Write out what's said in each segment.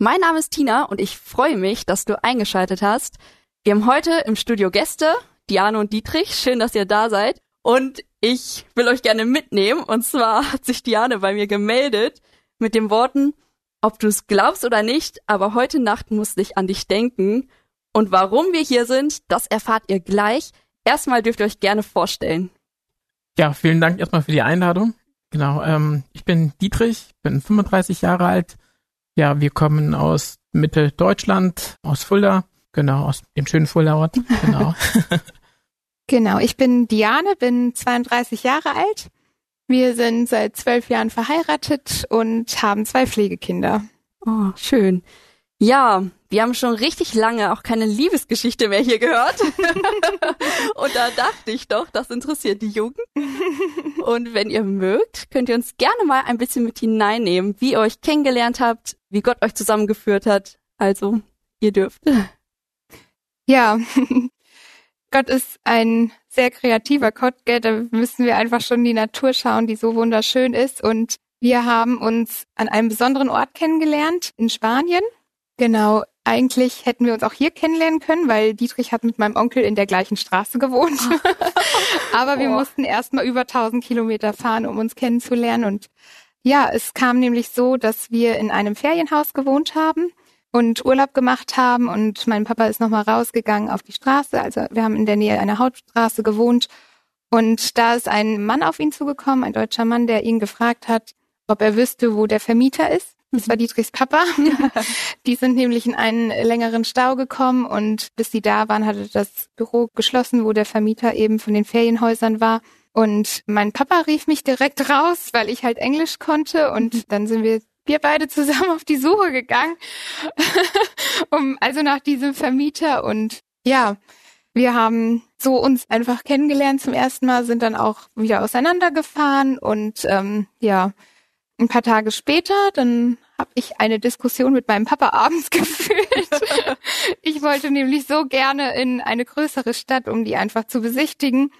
Mein Name ist Tina und ich freue mich, dass du eingeschaltet hast. Wir haben heute im Studio Gäste, Diane und Dietrich. Schön, dass ihr da seid. Und ich will euch gerne mitnehmen. Und zwar hat sich Diane bei mir gemeldet mit den Worten, ob du es glaubst oder nicht, aber heute Nacht musste ich an dich denken. Und warum wir hier sind, das erfahrt ihr gleich. Erstmal dürft ihr euch gerne vorstellen. Ja, vielen Dank erstmal für die Einladung. Genau, ähm, ich bin Dietrich, bin 35 Jahre alt. Ja, wir kommen aus Mitteldeutschland, aus Fulda, genau, aus dem schönen Fulda-Ort, genau. genau, ich bin Diane, bin 32 Jahre alt. Wir sind seit zwölf Jahren verheiratet und haben zwei Pflegekinder. Oh, schön. Ja, wir haben schon richtig lange auch keine Liebesgeschichte mehr hier gehört. und da dachte ich doch, das interessiert die Jugend. Und wenn ihr mögt, könnt ihr uns gerne mal ein bisschen mit hineinnehmen, wie ihr euch kennengelernt habt, wie Gott euch zusammengeführt hat. Also, ihr dürft. Ja, Gott ist ein sehr kreativer Gott, gell? da müssen wir einfach schon die Natur schauen, die so wunderschön ist. Und wir haben uns an einem besonderen Ort kennengelernt, in Spanien. Genau, eigentlich hätten wir uns auch hier kennenlernen können, weil Dietrich hat mit meinem Onkel in der gleichen Straße gewohnt. Aber wir oh. mussten erst mal über 1000 Kilometer fahren, um uns kennenzulernen. Und ja, es kam nämlich so, dass wir in einem Ferienhaus gewohnt haben und Urlaub gemacht haben und mein Papa ist nochmal rausgegangen auf die Straße. Also wir haben in der Nähe einer Hauptstraße gewohnt und da ist ein Mann auf ihn zugekommen, ein deutscher Mann, der ihn gefragt hat, ob er wüsste, wo der Vermieter ist. Das war Dietrichs Papa. die sind nämlich in einen längeren Stau gekommen und bis sie da waren, hatte das Büro geschlossen, wo der Vermieter eben von den Ferienhäusern war. Und mein Papa rief mich direkt raus, weil ich halt Englisch konnte und mhm. dann sind wir wir beide zusammen auf die Suche gegangen, um also nach diesem Vermieter und ja, wir haben so uns einfach kennengelernt zum ersten Mal, sind dann auch wieder auseinandergefahren und ähm, ja, ein paar Tage später, dann habe ich eine Diskussion mit meinem Papa abends geführt. ich wollte nämlich so gerne in eine größere Stadt, um die einfach zu besichtigen.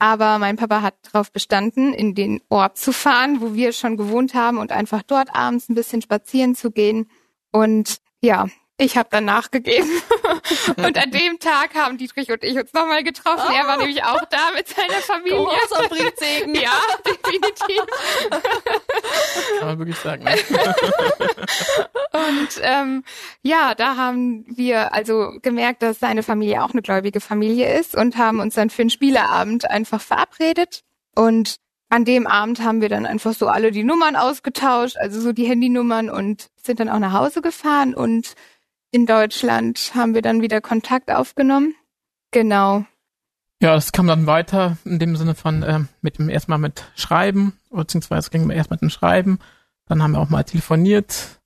Aber mein Papa hat darauf bestanden, in den Ort zu fahren, wo wir schon gewohnt haben und einfach dort abends ein bisschen spazieren zu gehen. Und ja, ich habe dann nachgegeben. und an dem Tag haben Dietrich und ich uns nochmal getroffen. Oh. Er war oh. nämlich auch da mit seiner Familie. Großer Brindsegen. Ja, definitiv. Kann man wirklich sagen. und ähm, ja, da haben wir also gemerkt, dass seine Familie auch eine gläubige Familie ist und haben uns dann für einen Spieleabend einfach verabredet. Und an dem Abend haben wir dann einfach so alle die Nummern ausgetauscht, also so die Handynummern und sind dann auch nach Hause gefahren und in Deutschland haben wir dann wieder Kontakt aufgenommen. Genau. Ja, es kam dann weiter in dem Sinne von äh, mit dem erstmal mit Schreiben, beziehungsweise ging wir erst mit dem Schreiben, dann haben wir auch mal telefoniert,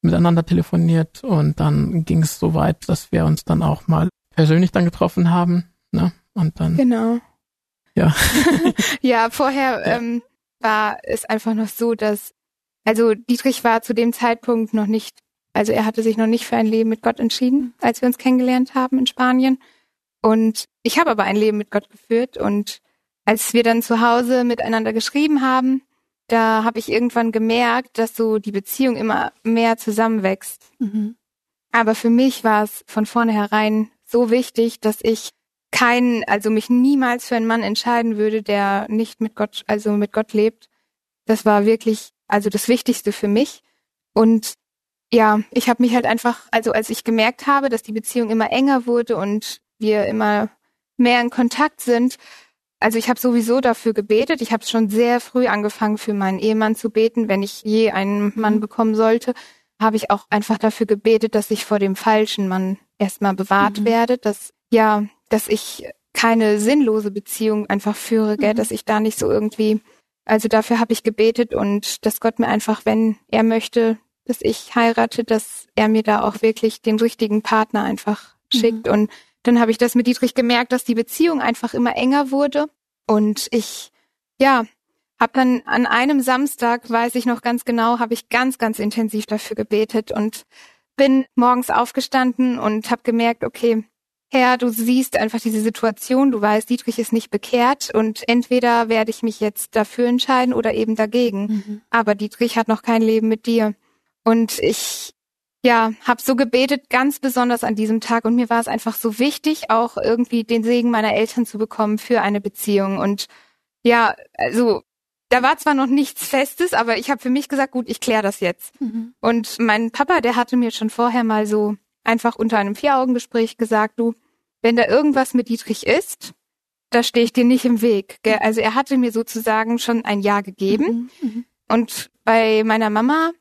miteinander telefoniert und dann ging es so weit, dass wir uns dann auch mal persönlich dann getroffen haben, ne? Und dann. Genau. Ja. ja, vorher ja. Ähm, war es einfach noch so, dass also Dietrich war zu dem Zeitpunkt noch nicht also er hatte sich noch nicht für ein Leben mit Gott entschieden, als wir uns kennengelernt haben in Spanien. Und ich habe aber ein Leben mit Gott geführt. Und als wir dann zu Hause miteinander geschrieben haben, da habe ich irgendwann gemerkt, dass so die Beziehung immer mehr zusammenwächst. Mhm. Aber für mich war es von vornherein so wichtig, dass ich keinen, also mich niemals für einen Mann entscheiden würde, der nicht mit Gott, also mit Gott lebt. Das war wirklich, also das Wichtigste für mich. Und ja, ich habe mich halt einfach, also als ich gemerkt habe, dass die Beziehung immer enger wurde und wir immer mehr in Kontakt sind, also ich habe sowieso dafür gebetet. Ich habe schon sehr früh angefangen, für meinen Ehemann zu beten. Wenn ich je einen Mann mhm. bekommen sollte, habe ich auch einfach dafür gebetet, dass ich vor dem falschen Mann erstmal bewahrt mhm. werde, dass ja, dass ich keine sinnlose Beziehung einfach führe, gell, mhm. dass ich da nicht so irgendwie, also dafür habe ich gebetet und dass Gott mir einfach, wenn er möchte, dass ich heirate, dass er mir da auch wirklich den richtigen Partner einfach mhm. schickt. Und dann habe ich das mit Dietrich gemerkt, dass die Beziehung einfach immer enger wurde. Und ich, ja, habe dann an einem Samstag, weiß ich noch ganz genau, habe ich ganz, ganz intensiv dafür gebetet und bin morgens aufgestanden und habe gemerkt, okay, Herr, du siehst einfach diese Situation, du weißt, Dietrich ist nicht bekehrt und entweder werde ich mich jetzt dafür entscheiden oder eben dagegen. Mhm. Aber Dietrich hat noch kein Leben mit dir. Und ich, ja, habe so gebetet, ganz besonders an diesem Tag. Und mir war es einfach so wichtig, auch irgendwie den Segen meiner Eltern zu bekommen für eine Beziehung. Und ja, also da war zwar noch nichts Festes, aber ich habe für mich gesagt, gut, ich kläre das jetzt. Mhm. Und mein Papa, der hatte mir schon vorher mal so einfach unter einem Vier-Augen-Gespräch gesagt, du, wenn da irgendwas mit Dietrich ist, da stehe ich dir nicht im Weg. Gell? Also er hatte mir sozusagen schon ein Ja gegeben. Mhm, mhm. Und bei meiner Mama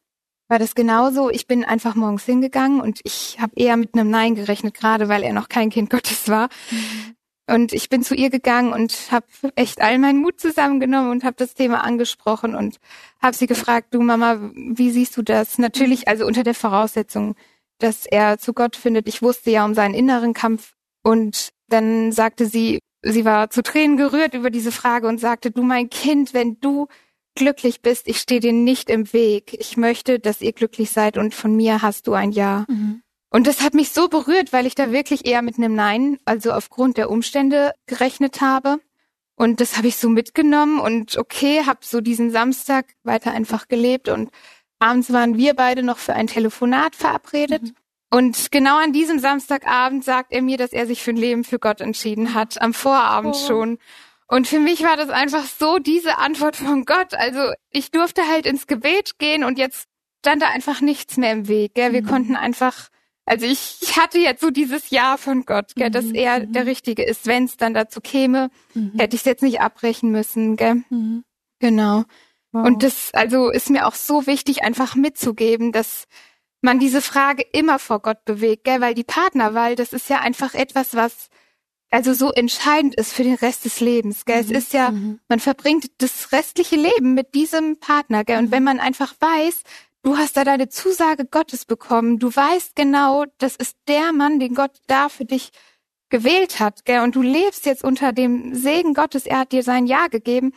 war das genauso. Ich bin einfach morgens hingegangen und ich habe eher mit einem Nein gerechnet, gerade weil er noch kein Kind Gottes war. Mhm. Und ich bin zu ihr gegangen und habe echt all meinen Mut zusammengenommen und habe das Thema angesprochen und habe sie gefragt, du Mama, wie siehst du das? Natürlich, also unter der Voraussetzung, dass er zu Gott findet. Ich wusste ja um seinen inneren Kampf und dann sagte sie, sie war zu Tränen gerührt über diese Frage und sagte, du mein Kind, wenn du glücklich bist, ich stehe dir nicht im Weg. Ich möchte, dass ihr glücklich seid und von mir hast du ein Ja. Mhm. Und das hat mich so berührt, weil ich da wirklich eher mit einem Nein, also aufgrund der Umstände gerechnet habe. Und das habe ich so mitgenommen und okay, habe so diesen Samstag weiter einfach gelebt und abends waren wir beide noch für ein Telefonat verabredet. Mhm. Und genau an diesem Samstagabend sagt er mir, dass er sich für ein Leben für Gott entschieden hat, am Vorabend oh. schon. Und für mich war das einfach so diese Antwort von Gott. Also ich durfte halt ins Gebet gehen und jetzt stand da einfach nichts mehr im Weg. Gell? Wir mhm. konnten einfach, also ich, ich hatte jetzt so dieses Ja von Gott, gell, mhm. dass er mhm. der Richtige ist. Wenn es dann dazu käme, mhm. hätte ich es jetzt nicht abbrechen müssen. Gell? Mhm. Genau. Wow. Und das also ist mir auch so wichtig, einfach mitzugeben, dass man diese Frage immer vor Gott bewegt, gell? weil die Partnerwahl, das ist ja einfach etwas, was also so entscheidend ist für den Rest des Lebens. Gell? Mhm. Es ist ja, mhm. man verbringt das restliche Leben mit diesem Partner. Gell? Und mhm. wenn man einfach weiß, du hast da deine Zusage Gottes bekommen, du weißt genau, das ist der Mann, den Gott da für dich gewählt hat, gell? und du lebst jetzt unter dem Segen Gottes, er hat dir sein Ja gegeben,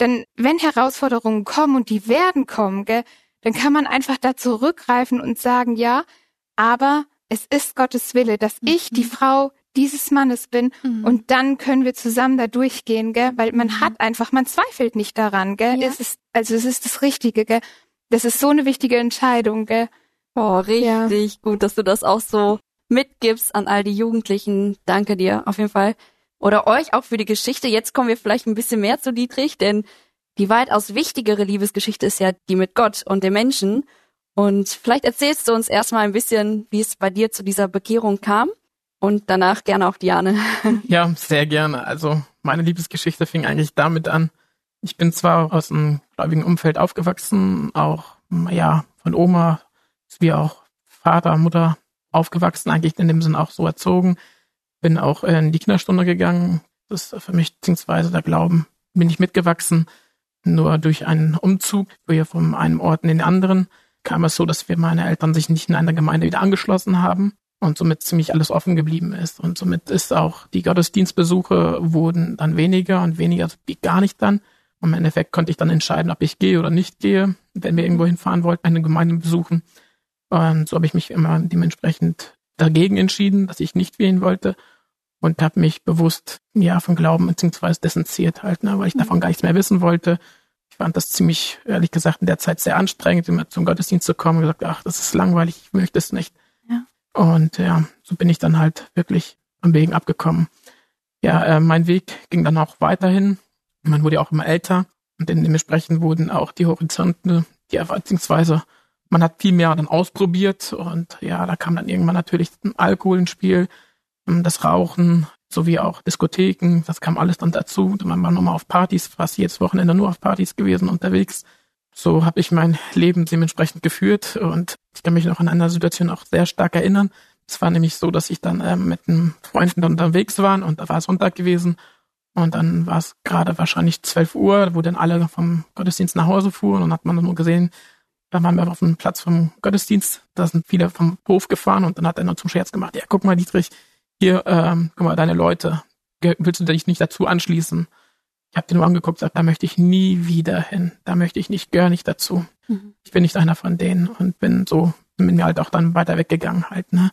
denn wenn Herausforderungen kommen und die werden kommen, gell, dann kann man einfach da zurückgreifen und sagen, ja, aber es ist Gottes Wille, dass mhm. ich die Frau dieses Mannes bin mhm. und dann können wir zusammen da durchgehen, gell? Weil man mhm. hat einfach, man zweifelt nicht daran, gell? Ja. Es ist, also es ist das Richtige, gell? Das ist so eine wichtige Entscheidung, gell? Oh, richtig ja. gut, dass du das auch so mitgibst an all die Jugendlichen. Danke dir auf jeden Fall. Oder euch auch für die Geschichte. Jetzt kommen wir vielleicht ein bisschen mehr zu Dietrich, denn die weitaus wichtigere Liebesgeschichte ist ja die mit Gott und dem Menschen. Und vielleicht erzählst du uns erstmal ein bisschen, wie es bei dir zu dieser Bekehrung kam und danach gerne auch Diane. Ja, sehr gerne. Also meine Liebesgeschichte fing eigentlich damit an. Ich bin zwar aus einem gläubigen Umfeld aufgewachsen, auch ja von Oma wie auch Vater, Mutter aufgewachsen, eigentlich in dem Sinn auch so erzogen. Bin auch in die Kinderstunde gegangen. Das ist für mich beziehungsweise der Glauben bin ich mitgewachsen. Nur durch einen Umzug, wir von einem Ort in den anderen, kam es so, dass wir meine Eltern sich nicht in einer Gemeinde wieder angeschlossen haben und somit ziemlich alles offen geblieben ist. Und somit ist auch die Gottesdienstbesuche wurden dann weniger und weniger also gar nicht dann. Und im Endeffekt konnte ich dann entscheiden, ob ich gehe oder nicht gehe, wenn wir irgendwo hinfahren wollten, eine Gemeinde besuchen. Und so habe ich mich immer dementsprechend dagegen entschieden, dass ich nicht wählen wollte und habe mich bewusst ja von Glauben beziehungsweise distanziert halt, ne, weil ich mhm. davon gar nichts mehr wissen wollte. Ich fand das ziemlich, ehrlich gesagt, in der Zeit sehr anstrengend, immer zum Gottesdienst zu kommen und gesagt, ach, das ist langweilig, ich möchte es nicht. Und ja, so bin ich dann halt wirklich am Wegen abgekommen. Ja, äh, mein Weg ging dann auch weiterhin. Man wurde ja auch immer älter und dementsprechend wurden auch die Horizonte, die beziehungsweise man hat viel mehr dann ausprobiert und ja, da kam dann irgendwann natürlich Alkohol ins Spiel, ähm, das Rauchen sowie auch Diskotheken, das kam alles dann dazu. Man war nochmal auf Partys, fast jedes Wochenende nur auf Partys gewesen unterwegs. So habe ich mein Leben dementsprechend geführt und ich kann mich noch an einer Situation auch sehr stark erinnern. Es war nämlich so, dass ich dann ähm, mit einem Freund unterwegs war und da war es Sonntag gewesen und dann war es gerade wahrscheinlich 12 Uhr, wo dann alle vom Gottesdienst nach Hause fuhren und hat man nur gesehen, da waren wir auf dem Platz vom Gottesdienst, da sind viele vom Hof gefahren und dann hat er noch zum Scherz gemacht, ja, guck mal, Dietrich, hier, ähm, guck mal, deine Leute, willst du dich nicht dazu anschließen? Ich habe den nur angeguckt, gesagt, da möchte ich nie wieder hin, da möchte ich nicht, gehöre nicht dazu. Mhm. Ich bin nicht einer von denen und bin so, bin mir halt auch dann weiter weggegangen halt, ne.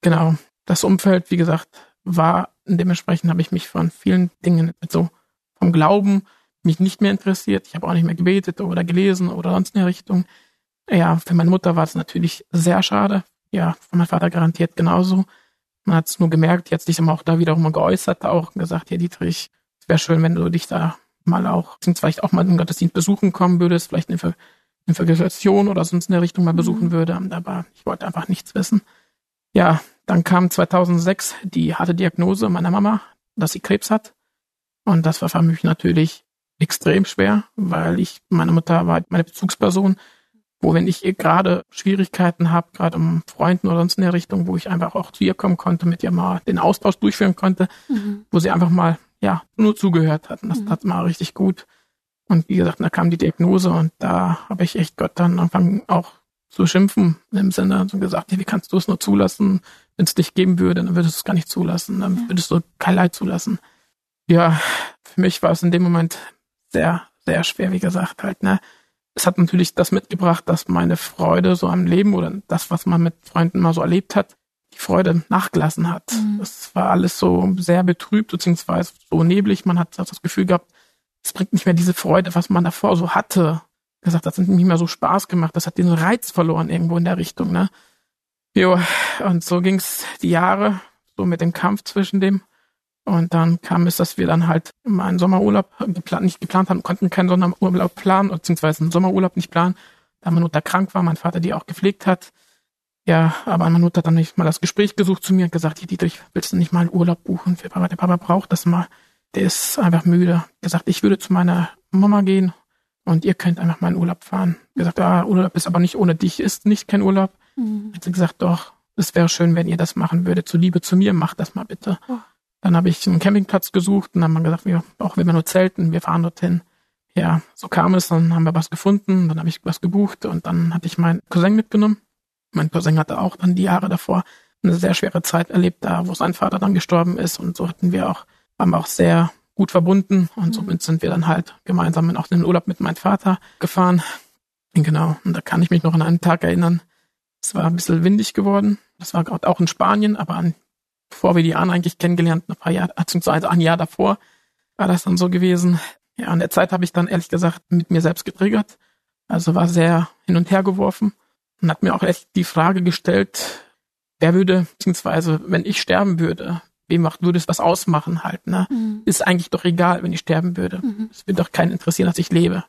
Genau. Das Umfeld, wie gesagt, war dementsprechend habe ich mich von vielen Dingen so vom Glauben mich nicht mehr interessiert. Ich habe auch nicht mehr gebetet oder gelesen oder sonst in der Richtung. Ja, für meine Mutter war es natürlich sehr schade. Ja, für meinen Vater garantiert genauso. Man hat es nur gemerkt, jetzt sich auch da wiederum geäußert, auch gesagt, ja Dietrich, wäre schön, wenn du dich da mal auch, vielleicht auch mal im Gottesdienst besuchen kommen würdest, vielleicht eine, Evangelisation oder sonst in der Richtung mal mhm. besuchen würde. Aber ich wollte einfach nichts wissen. Ja, dann kam 2006 die harte Diagnose meiner Mama, dass sie Krebs hat. Und das war für mich natürlich extrem schwer, weil ich, meine Mutter war meine Bezugsperson, wo wenn ich gerade Schwierigkeiten habe, gerade um Freunden oder sonst in der Richtung, wo ich einfach auch zu ihr kommen konnte, mit ihr mal den Austausch durchführen konnte, mhm. wo sie einfach mal, ja, nur zugehört hat. Und das mhm. tat mal richtig gut. Und wie gesagt, da kam die Diagnose und da habe ich echt Gott dann angefangen auch zu schimpfen im Sinne so gesagt, hey, wie kannst du es nur zulassen? Wenn es dich geben würde, dann würdest du es gar nicht zulassen, dann würdest du kein Leid zulassen. Ja, für mich war es in dem Moment sehr, sehr schwer, wie gesagt, halt, ne. Es hat natürlich das mitgebracht, dass meine Freude so am Leben oder das, was man mit Freunden mal so erlebt hat, die Freude nachgelassen hat. Mhm. Das war alles so sehr betrübt, beziehungsweise so neblig. Man hat das Gefühl gehabt, es bringt nicht mehr diese Freude, was man davor so hatte. Gesagt, das hat nicht mehr so Spaß gemacht. Das hat den Reiz verloren irgendwo in der Richtung, ne. Jo, und so ging's die Jahre, so mit dem Kampf zwischen dem und dann kam es, dass wir dann halt immer einen Sommerurlaub geplant, nicht geplant haben, konnten keinen Sommerurlaub planen, beziehungsweise einen Sommerurlaub nicht planen, da meine Mutter krank war, mein Vater die auch gepflegt hat. Ja, aber meine Mutter hat dann nicht mal das Gespräch gesucht zu mir und gesagt, hier Dietrich, willst du nicht mal einen Urlaub buchen für Papa? Der Papa braucht das mal. Der ist einfach müde. Gesagt, ich würde zu meiner Mama gehen und ihr könnt einfach mal in Urlaub fahren. Gesagt, ah, Urlaub ist aber nicht ohne dich, ist nicht kein Urlaub. Mhm. Hat sie gesagt, doch, es wäre schön, wenn ihr das machen würdet. Zu Liebe zu mir, macht das mal bitte. Oh. Dann habe ich einen Campingplatz gesucht und dann haben wir gesagt, wir, auch wenn wir nur zelten, wir fahren dorthin. Ja, so kam es, dann haben wir was gefunden, dann habe ich was gebucht und dann hatte ich meinen Cousin mitgenommen. Mein Cousin hatte auch dann die Jahre davor eine sehr schwere Zeit erlebt, da wo sein Vater dann gestorben ist und so hatten wir auch, wir auch sehr gut verbunden und mhm. somit sind wir dann halt gemeinsam auch in den Urlaub mit meinem Vater gefahren. Genau, und da kann ich mich noch an einen Tag erinnern. Es war ein bisschen windig geworden. Das war gerade auch in Spanien, aber an bevor wir die Anne eigentlich kennengelernt, ein paar Jahre, beziehungsweise ein Jahr davor war das dann so gewesen. Ja, an der Zeit habe ich dann ehrlich gesagt mit mir selbst getriggert. Also war sehr hin und her geworfen und hat mir auch echt die Frage gestellt, wer würde, beziehungsweise wenn ich sterben würde, wem macht, würde es was ausmachen halt, ne? Mhm. Ist eigentlich doch egal, wenn ich sterben würde. Mhm. Es wird doch keinen interessieren, dass ich lebe.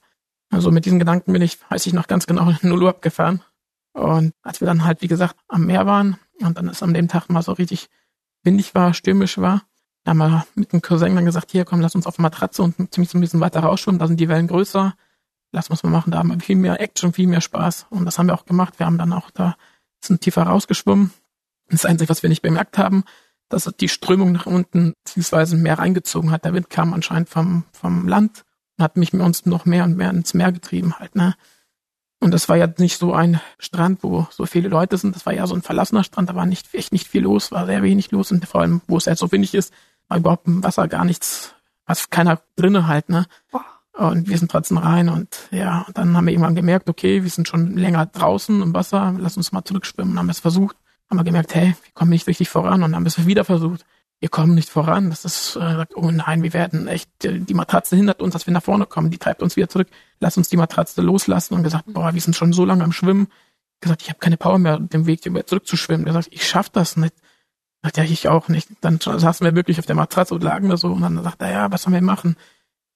Also mit diesen Gedanken bin ich, weiß ich noch ganz genau, in Urlaub gefahren. Und als wir dann halt, wie gesagt, am Meer waren und dann ist an dem Tag mal so richtig windig war, stürmisch war. Da haben wir mit dem Cousin dann gesagt, hier komm, lass uns auf Matratze und ziemlich so ein bisschen weiter rausschwimmen, da sind die Wellen größer. Lass uns mal machen, da haben wir viel mehr Action, viel mehr Spaß. Und das haben wir auch gemacht. Wir haben dann auch da sind tiefer rausgeschwommen. Das Einzige, was wir nicht bemerkt haben, dass die Strömung nach unten beziehungsweise mehr reingezogen hat. Der Wind kam anscheinend vom, vom Land und hat mich mit uns noch mehr und mehr ins Meer getrieben halt, ne. Und das war ja nicht so ein Strand, wo so viele Leute sind. Das war ja so ein verlassener Strand. Da war nicht, echt nicht viel los, war sehr wenig los. Und vor allem, wo es halt so windig ist, war überhaupt im Wasser gar nichts, was keiner drinne halt, ne? Und wir sind trotzdem rein und ja, und dann haben wir irgendwann gemerkt, okay, wir sind schon länger draußen im Wasser, lass uns mal zurückschwimmen. Und haben es versucht, haben wir gemerkt, hey, wir kommen nicht richtig voran und haben es wieder versucht wir kommen nicht voran. Das ist, äh, oh nein, wir werden echt, die Matratze hindert uns, dass wir nach vorne kommen, die treibt uns wieder zurück. Lass uns die Matratze loslassen und gesagt, boah, wir sind schon so lange am Schwimmen. Gesagt, ich habe keine Power mehr, den Weg zurückzuschwimmen. Er sagt, ich schaff das nicht. Sagt, ja, ich auch nicht. Dann saßen wir wirklich auf der Matratze und lagen da so und dann sagt er, ja, was sollen wir machen?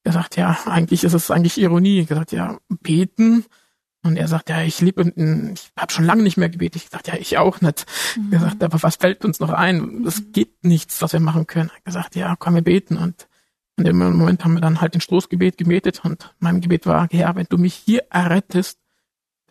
Er sagt, ja, eigentlich ist es eigentlich Ironie. Er gesagt, ja, beten und er sagt, ja, ich liebe, ich habe schon lange nicht mehr gebetet. Ich gesagt, ja, ich auch nicht. Mhm. Er sagt, aber was fällt uns noch ein? Es gibt nichts, was wir machen können. Er gesagt, ja, komm, wir beten. Und in dem Moment haben wir dann halt den Stoßgebet gebetet und mein Gebet war, ja, wenn du mich hier errettest,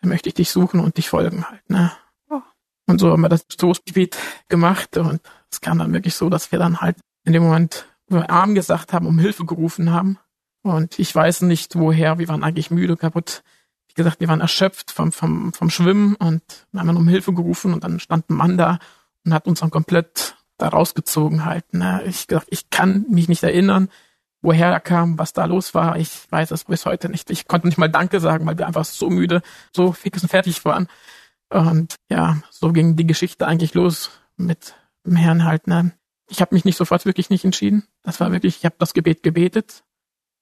dann möchte ich dich suchen und dich folgen halt, ne? Oh. Und so haben wir das Stoßgebet gemacht und es kam dann wirklich so, dass wir dann halt in dem Moment Arm gesagt haben, um Hilfe gerufen haben. Und ich weiß nicht woher, wir waren eigentlich müde, kaputt wie gesagt, wir waren erschöpft vom, vom, vom Schwimmen und haben dann um Hilfe gerufen und dann stand ein Mann da und hat uns dann komplett da rausgezogen halt. Ne? Ich gesagt, ich kann mich nicht erinnern, woher er kam, was da los war. Ich weiß es bis heute nicht. Ich konnte nicht mal Danke sagen, weil wir einfach so müde, so fix und fertig waren. Und ja, so ging die Geschichte eigentlich los mit dem Herrn halt. Ne? Ich habe mich nicht sofort wirklich nicht entschieden. Das war wirklich, ich habe das Gebet gebetet,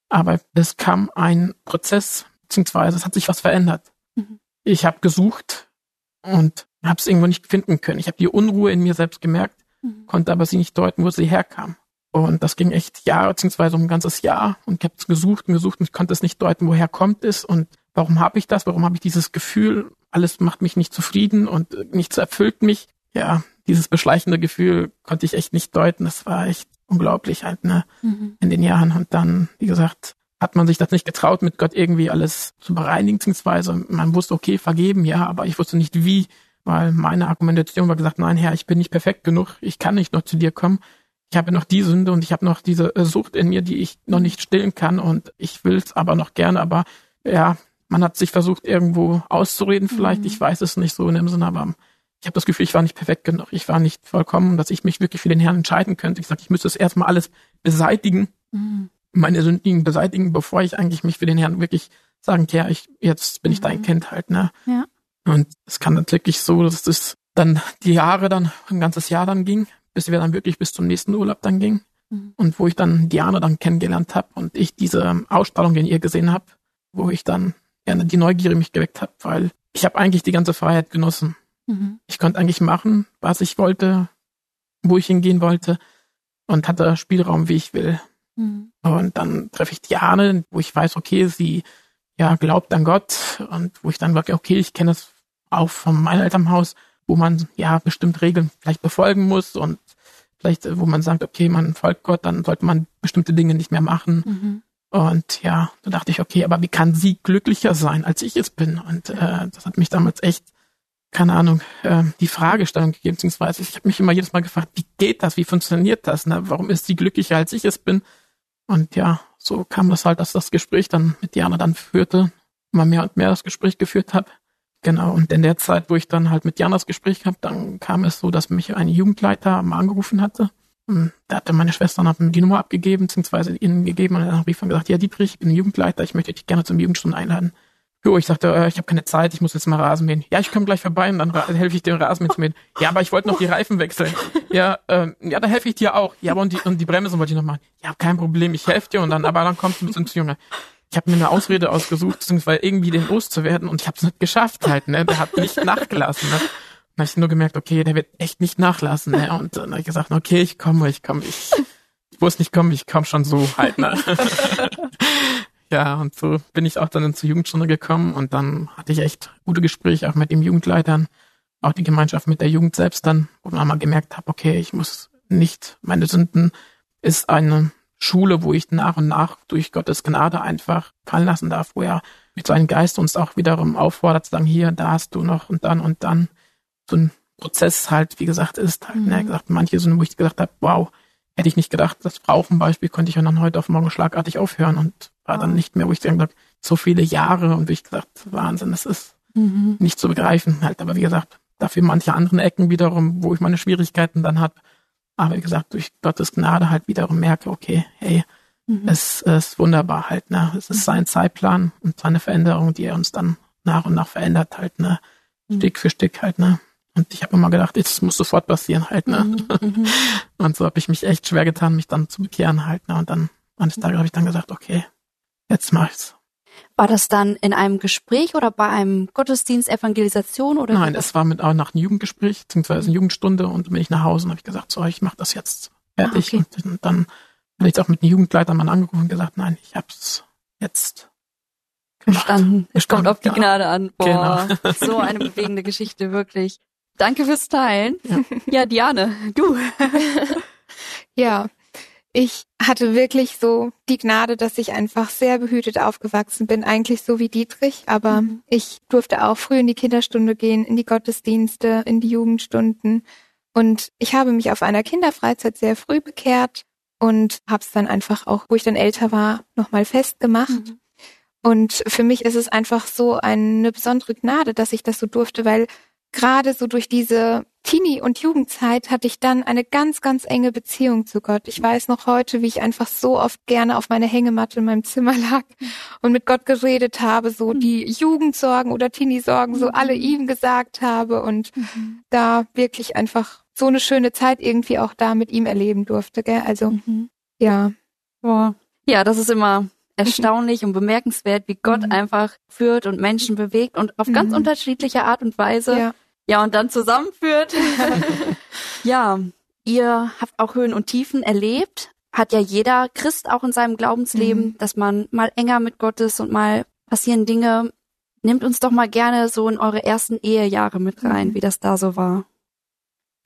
aber es kam ein Prozess, beziehungsweise es hat sich was verändert. Mhm. Ich habe gesucht und habe es irgendwo nicht finden können. Ich habe die Unruhe in mir selbst gemerkt, mhm. konnte aber sie nicht deuten, wo sie herkam. Und das ging echt Jahre, beziehungsweise um ein ganzes Jahr. Und ich habe gesucht und gesucht und ich konnte es nicht deuten, woher kommt es und warum habe ich das, warum habe ich dieses Gefühl, alles macht mich nicht zufrieden und nichts erfüllt mich. Ja, dieses beschleichende Gefühl konnte ich echt nicht deuten. Das war echt unglaublich halt, ne, mhm. in den Jahren. Und dann, wie gesagt, hat man sich das nicht getraut, mit Gott irgendwie alles zu bereinigen, beziehungsweise man wusste, okay, vergeben, ja, aber ich wusste nicht wie, weil meine Argumentation war gesagt, nein, Herr, ich bin nicht perfekt genug, ich kann nicht noch zu dir kommen. Ich habe noch die Sünde und ich habe noch diese äh, Sucht in mir, die ich noch nicht stillen kann und ich will es aber noch gerne, aber ja, man hat sich versucht, irgendwo auszureden vielleicht, mhm. ich weiß es nicht so in dem Sinne, aber ich habe das Gefühl, ich war nicht perfekt genug, ich war nicht vollkommen, dass ich mich wirklich für den Herrn entscheiden könnte. Ich sage, ich müsste es erstmal alles beseitigen, mhm. meine Sünden beseitigen, bevor ich eigentlich mich für den Herrn wirklich sagen, ja, ich, jetzt bin ich dein mhm. Kind halt, ne? Ja. Und es kann dann wirklich so, dass es dann die Jahre dann, ein ganzes Jahr dann ging, bis wir dann wirklich bis zum nächsten Urlaub dann ging. Mhm. Und wo ich dann Diana dann kennengelernt habe und ich diese Ausstrahlung in ihr gesehen habe, wo ich dann gerne die Neugier mich geweckt habe, weil ich habe eigentlich die ganze Freiheit genossen. Mhm. Ich konnte eigentlich machen, was ich wollte, wo ich hingehen wollte und hatte Spielraum, wie ich will. Mhm. Und dann treffe ich Diane, wo ich weiß, okay, sie ja glaubt an Gott und wo ich dann sage, okay, ich kenne es auch von meinem Elternhaus, wo man ja bestimmt Regeln vielleicht befolgen muss und vielleicht, wo man sagt, okay, man folgt Gott, dann sollte man bestimmte Dinge nicht mehr machen. Mhm. Und ja, da dachte ich, okay, aber wie kann sie glücklicher sein, als ich es bin? Und äh, das hat mich damals echt keine Ahnung, äh, die Fragestellung gegeben, beziehungsweise ich habe mich immer jedes Mal gefragt, wie geht das, wie funktioniert das, ne? warum ist sie glücklicher, als ich es bin? Und ja, so kam das halt, dass das Gespräch dann mit Diana dann führte, immer mehr und mehr das Gespräch geführt habe. Genau, und in der Zeit, wo ich dann halt mit Diana das Gespräch gehabt, dann kam es so, dass mich ein Jugendleiter mal angerufen hatte. Und da hatte meine Schwester dann die Nummer abgegeben, beziehungsweise ihnen gegeben und dann rief er gesagt, ja Dietrich, ich bin Jugendleiter, ich möchte dich gerne zum Jugendstunden einladen. Jo, ich sagte, äh, ich habe keine Zeit, ich muss jetzt mal Rasen mähen. Ja, ich komme gleich vorbei und dann helfe ich dem Rasen zu mähen. Ja, aber ich wollte noch die Reifen wechseln. Ja, ähm, ja, da helfe ich dir auch. Ja, aber und die, und die Bremsen wollte ich noch machen. Ja, kein Problem, ich helfe dir und dann, aber dann kommst du ein bisschen zu Junge. Ich habe mir eine Ausrede ausgesucht, beziehungsweise irgendwie den loszuwerden und ich habe es nicht geschafft halt, ne? Der hat nicht nachgelassen, ne? Dann habe ich nur gemerkt, okay, der wird echt nicht nachlassen, ne? Und dann habe ich gesagt, okay, ich komme, ich komme, ich, ich muss nicht kommen, ich komme schon so halt, ne? Ja, und so bin ich auch dann zur Jugendstunde gekommen und dann hatte ich echt gute Gespräche auch mit den Jugendleitern, auch die Gemeinschaft mit der Jugend selbst dann, wo man mal gemerkt habe, okay, ich muss nicht, meine Sünden ist eine Schule, wo ich nach und nach durch Gottes Gnade einfach fallen lassen darf, wo er mit seinem Geist uns auch wiederum auffordert zu sagen, hier, da hast du noch und dann und dann so ein Prozess halt, wie gesagt, ist halt, ne, mhm. ne, gesagt, manche Sünden, wo ich gesagt habe, wow, hätte ich nicht gedacht, das Frau zum Beispiel konnte ich dann heute auf morgen schlagartig aufhören und war dann nicht mehr, wo ich gesagt so viele Jahre und wie ich gesagt, Wahnsinn, das ist mhm. nicht zu begreifen halt. Aber wie gesagt, dafür manche anderen Ecken wiederum, wo ich meine Schwierigkeiten dann habe. Aber wie gesagt, durch Gottes Gnade halt wiederum merke, okay, hey, mhm. es, es ist wunderbar halt, ne? Es ist sein Zeitplan und seine Veränderung, die er uns dann nach und nach verändert halt, ne? Mhm. Stück für Stück halt, ne? Und ich habe immer gedacht, das muss sofort passieren halt, ne? Mhm. mhm. Und so habe ich mich echt schwer getan, mich dann zu bekehren halt, ne? Und dann eines Tages habe ich dann gesagt, okay, jetzt mach ich's. War das dann in einem Gespräch oder bei einem Gottesdienst, Evangelisation oder? Nein, es war mit auch nach einem Jugendgespräch, beziehungsweise eine Jugendstunde und bin ich nach Hause und habe ich gesagt, so, ich mache das jetzt fertig. Ah, okay. Und dann habe ich auch mit einem Jugendleiter mal angerufen und gesagt, nein, ich hab's jetzt Verstanden. Es kommt auf die Gnade an. Boah, genau. so eine bewegende Geschichte, wirklich. Danke fürs Teilen. Ja, ja Diane, du. ja, ich hatte wirklich so die Gnade, dass ich einfach sehr behütet aufgewachsen bin, eigentlich so wie Dietrich, aber mhm. ich durfte auch früh in die Kinderstunde gehen, in die Gottesdienste, in die Jugendstunden und ich habe mich auf einer Kinderfreizeit sehr früh bekehrt und habe es dann einfach auch, wo ich dann älter war, nochmal festgemacht. Mhm. Und für mich ist es einfach so eine besondere Gnade, dass ich das so durfte, weil gerade so durch diese Teenie- und Jugendzeit hatte ich dann eine ganz, ganz enge Beziehung zu Gott. Ich weiß noch heute, wie ich einfach so oft gerne auf meine Hängematte in meinem Zimmer lag und mit Gott geredet habe, so Mhm. die Jugendsorgen oder Teenie-Sorgen so alle ihm gesagt habe und Mhm. da wirklich einfach so eine schöne Zeit irgendwie auch da mit ihm erleben durfte. Gell? Also Mhm. ja. Boah. Ja, das ist immer erstaunlich und bemerkenswert, wie Gott Mhm. einfach führt und Menschen bewegt und auf ganz Mhm. unterschiedliche Art und Weise. Ja. Ja, und dann zusammenführt. ja, ihr habt auch Höhen und Tiefen erlebt. Hat ja jeder Christ auch in seinem Glaubensleben, Mhm. dass man mal enger mit Gott ist und mal passieren Dinge. Nehmt uns doch mal gerne so in eure ersten Ehejahre mit rein, Mhm. wie das da so war.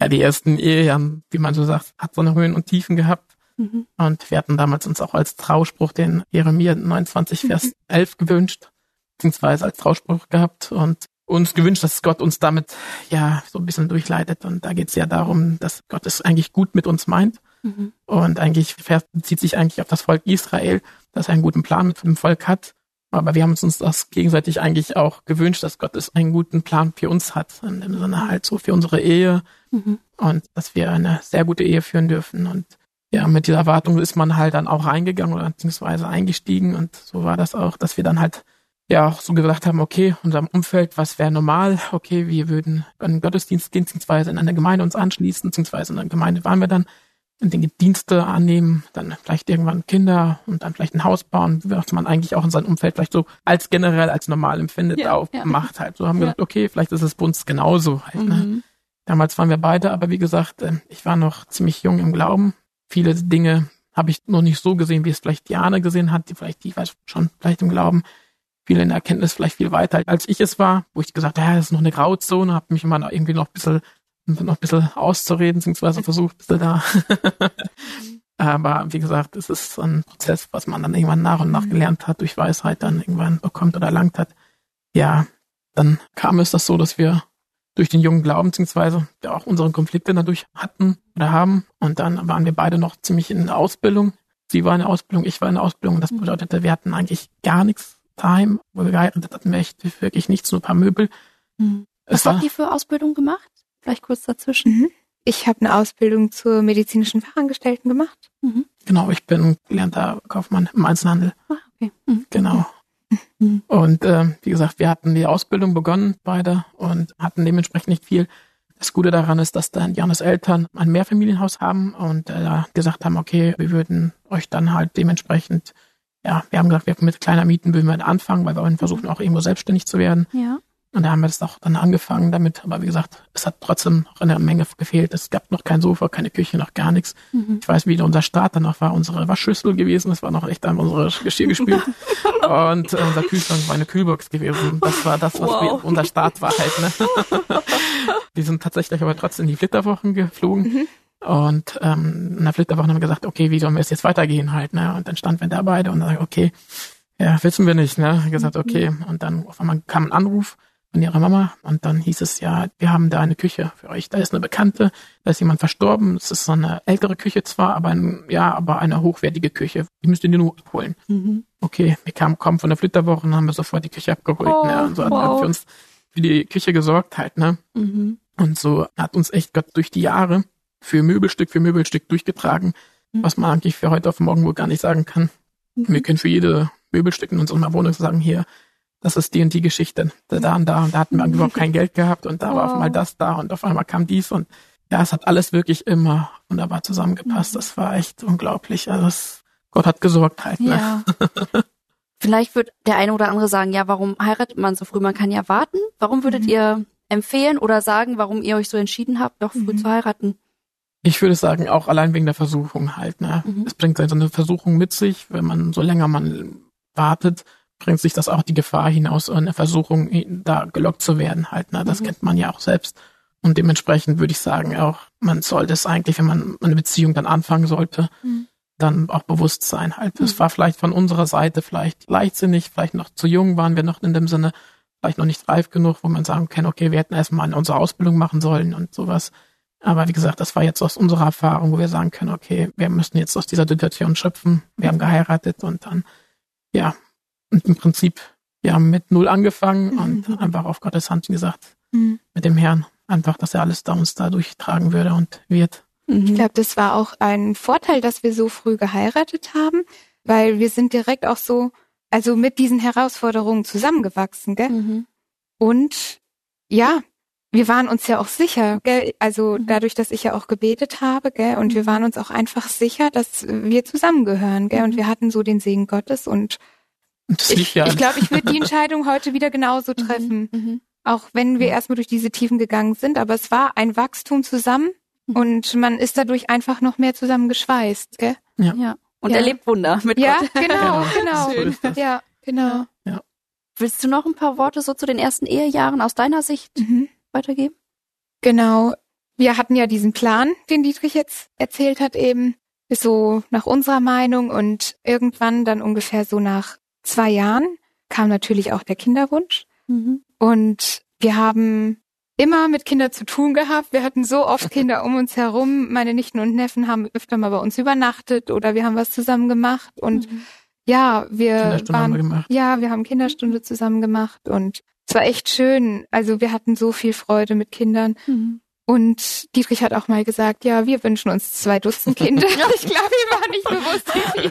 Ja, die ersten Ehejahren, wie man so sagt, hat so eine Höhen und Tiefen gehabt. Mhm. Und wir hatten damals uns auch als Trauspruch den Jeremia 29, Vers 11 gewünscht, beziehungsweise als Trauspruch gehabt und uns gewünscht, dass Gott uns damit ja so ein bisschen durchleitet. Und da geht es ja darum, dass Gott es eigentlich gut mit uns meint. Mhm. Und eigentlich Vers bezieht sich eigentlich auf das Volk Israel, das einen guten Plan mit dem Volk hat. Aber wir haben uns das gegenseitig eigentlich auch gewünscht, dass Gott es einen guten Plan für uns hat. In dem Sinne halt so für unsere Ehe Mhm. und dass wir eine sehr gute Ehe führen dürfen. Und ja, mit dieser Erwartung ist man halt dann auch reingegangen oder beziehungsweise eingestiegen. Und so war das auch, dass wir dann halt ja auch so gedacht haben, okay, unserem Umfeld, was wäre normal? Okay, wir würden einen Gottesdienst gehen, beziehungsweise in eine Gemeinde uns anschließen, beziehungsweise in einer Gemeinde waren wir dann den Dienste annehmen, dann vielleicht irgendwann Kinder und dann vielleicht ein Haus bauen, was man eigentlich auch in seinem Umfeld vielleicht so als generell als normal empfindet, Ja, auch ja. macht halt. So haben wir Ja. gedacht, okay, vielleicht ist es bei uns genauso halt. Ne? Mhm. Damals waren wir beide, aber wie gesagt, äh, ich war noch ziemlich jung im Glauben. Viele Dinge habe ich noch nicht so gesehen, wie es vielleicht Diane gesehen hat, die vielleicht, die war schon vielleicht im Glauben, viele in der Erkenntnis vielleicht viel weiter, als ich es war, wo ich gesagt habe, ja, das ist noch eine Grauzone, habe mich immer irgendwie noch ein bisschen, noch ein bisschen auszureden, beziehungsweise versucht, ein bisschen da. aber wie gesagt, es ist ein Prozess, was man dann irgendwann nach und nach gelernt hat, durch Weisheit dann irgendwann bekommt oder erlangt hat. Ja, dann kam es das so, dass wir durch den jungen Glauben, beziehungsweise ja auch unsere Konflikte dadurch hatten oder haben. Und dann waren wir beide noch ziemlich in der Ausbildung. Sie war in der Ausbildung, ich war in der Ausbildung. Das bedeutete, wir hatten eigentlich gar nichts daheim, wo wir geheiratet hatten, wir echt wirklich nichts, nur ein paar Möbel. Mhm. Es Was habt ihr für Ausbildung gemacht? Vielleicht kurz dazwischen. Mhm. Ich habe eine Ausbildung zur medizinischen Fachangestellten gemacht. Mhm. genau, ich bin gelernter Kaufmann im Einzelhandel. Ah, okay. Mhm. Genau. Mhm. Und äh, wie gesagt, wir hatten die Ausbildung begonnen, beide, und hatten dementsprechend nicht viel. Das Gute daran ist, dass dann Janes Eltern ein Mehrfamilienhaus haben und äh, gesagt haben, okay, wir würden euch dann halt dementsprechend, ja, wir haben gesagt, wir mit kleiner Mieten würden wir anfangen, weil wir wollen versuchen, auch irgendwo selbstständig zu werden. Ja. Und da haben wir das auch dann angefangen damit. Aber wie gesagt, es hat trotzdem noch eine Menge gefehlt. Es gab noch kein Sofa, keine Küche, noch gar nichts. Mhm. Ich weiß, wie unser Start dann noch war, unsere Waschschüssel gewesen. Das war noch echt an unsere Geschirr gespült. Und äh, unser Kühlschrank war eine Kühlbox gewesen. Das war das, was Wow. wir, unser Start war halt. Ne? Die sind tatsächlich aber trotzdem in die Flitterwochen geflogen. Und ähm, in der Flitterwoche haben wir gesagt, okay, wie sollen wir es jetzt weitergehen halt, ne? Und dann standen wir da beide und dann okay, ja, wissen wir nicht, ne? Gesagt, okay. Und dann auf einmal kam ein Anruf von ihrer Mama und dann hieß es ja, wir haben da eine Küche für euch. Da ist eine Bekannte, da ist jemand verstorben. Es ist so eine ältere Küche zwar, aber ein, ja, aber eine hochwertige Küche. Die müsst ihr nur abholen. Mhm. Okay, wir kamen kaum von der Flitterwoche und haben wir sofort die Küche abgeholt. Oh, ne? Und so hat wow. er für uns für die Küche gesorgt halt, ne? Mhm. Und so hat uns echt Gott durch die Jahre für Möbelstück für Möbelstück durchgetragen, Mhm. was man eigentlich für heute auf morgen wohl gar nicht sagen kann. Wir können für jede Möbelstück in unserer Wohnung sagen, hier, das ist die und die Geschichte. Da, da und da. Und da hatten wir überhaupt kein Geld gehabt und da war auf Wow. einmal das da und auf einmal kam dies und ja, es hat alles wirklich immer wunderbar zusammengepasst. Mhm. Das war echt unglaublich. Also es, Gott hat gesorgt halt. Ne? Ja. Vielleicht wird der eine oder andere sagen, ja, warum heiratet man so früh? Man kann ja warten. Warum würdet Mhm. ihr empfehlen oder sagen, warum ihr euch so entschieden habt, doch früh Mhm. zu heiraten? Ich würde sagen, auch allein wegen der Versuchung halt. Ne? Mhm. Es bringt so eine Versuchung mit sich, wenn man so länger man wartet, bringt sich das auch die Gefahr hinaus, eine Versuchung da gelockt zu werden halt. Ne? Das Mhm. kennt man ja auch selbst. Und dementsprechend würde ich sagen, auch man sollte es eigentlich, wenn man eine Beziehung dann anfangen sollte, Mhm. dann auch bewusst sein halt. Es Mhm. war vielleicht von unserer Seite vielleicht leichtsinnig, vielleicht noch zu jung waren wir noch in dem Sinne, vielleicht noch nicht reif genug, wo man sagen kann, okay, wir hätten erstmal unsere Ausbildung machen sollen und sowas. Aber wie gesagt, das war jetzt aus unserer Erfahrung, wo wir sagen können, okay, wir müssen jetzt aus dieser Situation schöpfen. Wir haben geheiratet und dann, ja, und im Prinzip wir haben mit null angefangen Mhm. und einfach auf Gottes Hand gesagt, Mhm. mit dem Herrn, einfach, dass er alles da uns da durchtragen würde und wird. Ich Mhm. glaube, das war auch ein Vorteil, dass wir so früh geheiratet haben, weil wir sind direkt auch so, also mit diesen Herausforderungen zusammengewachsen, gell? Mhm. Und ja, wir waren uns ja auch sicher, gell? Also Mhm. dadurch, dass ich ja auch gebetet habe, gell? Und wir waren uns auch einfach sicher, dass wir zusammengehören, gell? Und wir hatten so den Segen Gottes Und das ich, lief ja ich glaube, ich würde die Entscheidung heute wieder genauso treffen. Mhm. Auch wenn wir erstmal durch diese Tiefen gegangen sind, aber es war ein Wachstum zusammen Mhm. und man ist dadurch einfach noch mehr zusammengeschweißt, gell? Ja. Und Ja. erlebt Wunder mit Ja, Gott. genau, Genau. genau. Das. Ja, genau. Willst du noch ein paar Worte so zu den ersten Ehejahren aus deiner Sicht Mhm. weitergeben? Genau. Wir hatten ja diesen Plan, den Dietrich jetzt erzählt hat, eben so nach unserer Meinung und irgendwann dann ungefähr so nach zwei Jahren kam natürlich auch der Kinderwunsch Mhm. und wir haben immer mit Kindern zu tun gehabt. Wir hatten so oft Kinder um uns herum. Meine Nichten und Neffen haben öfter mal bei uns übernachtet oder wir haben was zusammen gemacht und Mhm. ja, wir wir waren gemacht. ja, wir haben Kinderstunde zusammen gemacht und es war echt schön. Also wir hatten so viel Freude mit Kindern. Mhm. Und Dietrich hat auch mal gesagt, ja, wir wünschen uns zwei Dutzend Kinder. ich glaube, ihm war nicht bewusst, wie viele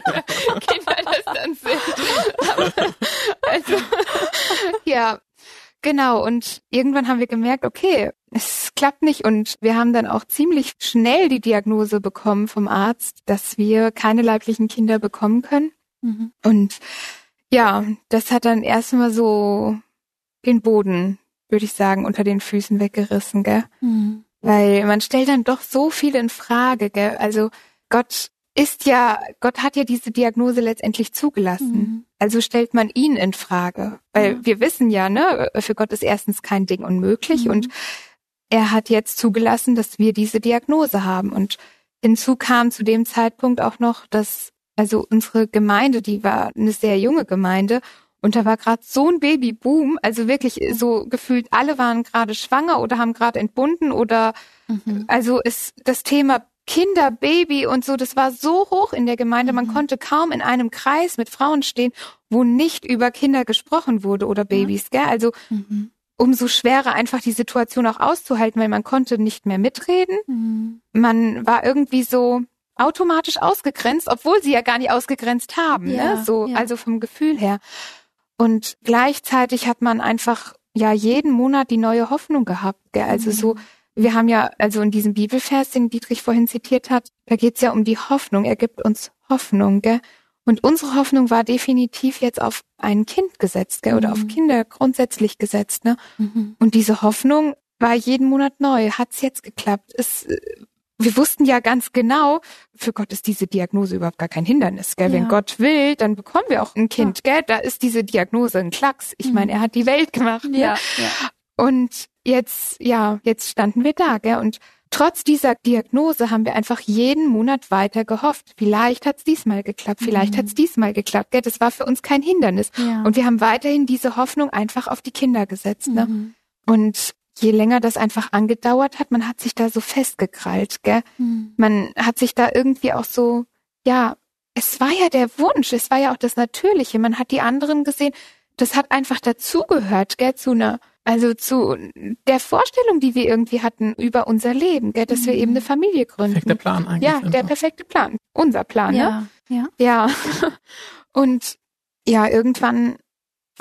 Kinder das dann sind. Aber, also, ja, genau. Und irgendwann haben wir gemerkt, okay, es klappt nicht. Und wir haben dann auch ziemlich schnell die Diagnose bekommen vom Arzt, dass wir keine leiblichen Kinder bekommen können. Mhm. Und ja, das hat dann erstmal so den Boden, würde ich sagen, unter den Füßen weggerissen, gell? Mhm. Weil man stellt dann doch so viel in Frage, gell? Also Gott ist ja, Gott hat ja diese Diagnose letztendlich zugelassen. Mhm. Also stellt man ihn in Frage. Weil Ja. wir wissen ja, ne, für Gott ist erstens kein Ding unmöglich Mhm. und er hat jetzt zugelassen, dass wir diese Diagnose haben. Und hinzu kam zu dem Zeitpunkt auch noch, dass also unsere Gemeinde, die war eine sehr junge Gemeinde und da war gerade so ein Babyboom, also wirklich so gefühlt alle waren gerade schwanger oder haben gerade entbunden oder Mhm. also ist das Thema Kinder, Baby und so, das war so hoch in der Gemeinde, man Mhm. konnte kaum in einem Kreis mit Frauen stehen, wo nicht über Kinder gesprochen wurde oder Babys, gell? Also Mhm. umso schwerer einfach die Situation auch auszuhalten, weil man konnte nicht mehr mitreden. Mhm. Man war irgendwie so automatisch ausgegrenzt, obwohl sie ja gar nicht ausgegrenzt haben, Ja, ne? So, ja. also vom Gefühl her. Und gleichzeitig hat man einfach ja jeden Monat die neue Hoffnung gehabt, gell? Also Mhm. so wir haben ja, also in diesem Bibelvers, den Dietrich vorhin zitiert hat, da geht's ja um die Hoffnung. Er gibt uns Hoffnung, gell? Und unsere Hoffnung war definitiv jetzt auf ein Kind gesetzt, gell? Oder Mhm. auf Kinder grundsätzlich gesetzt, ne? Mhm. Und diese Hoffnung war jeden Monat neu. Hat's jetzt geklappt? Es, äh, wir wussten ja ganz genau, für Gott ist diese Diagnose überhaupt gar kein Hindernis, gell? Ja. Wenn Gott will, dann bekommen wir auch ein Kind, gell? Da ist diese Diagnose ein Klacks. Ich Mhm. meine, er hat die Welt gemacht, ne? Ja, ja. Und jetzt, ja, jetzt standen wir da, gell? Und trotz dieser Diagnose haben wir einfach jeden Monat weiter gehofft. Vielleicht hat's diesmal geklappt, vielleicht Mhm. hat's diesmal geklappt, gell? Das war für uns kein Hindernis. ja. Und wir haben weiterhin diese Hoffnung einfach auf die Kinder gesetzt, ne? Mhm. Und je länger das einfach angedauert hat, man hat sich da so festgekrallt, gell? Mhm. Man hat sich da irgendwie auch so, ja, es war ja der Wunsch, es war ja auch das Natürliche. Man hat die anderen gesehen, das hat einfach dazugehört, gell, zu einer, also zu der Vorstellung, die wir irgendwie hatten über unser Leben, gell, dass wir Mhm. eben eine Familie gründen. Perfekter Plan eigentlich. ja, der perfekte Plan. Unser Plan, ne? Ja, ja. Ja. Und ja, irgendwann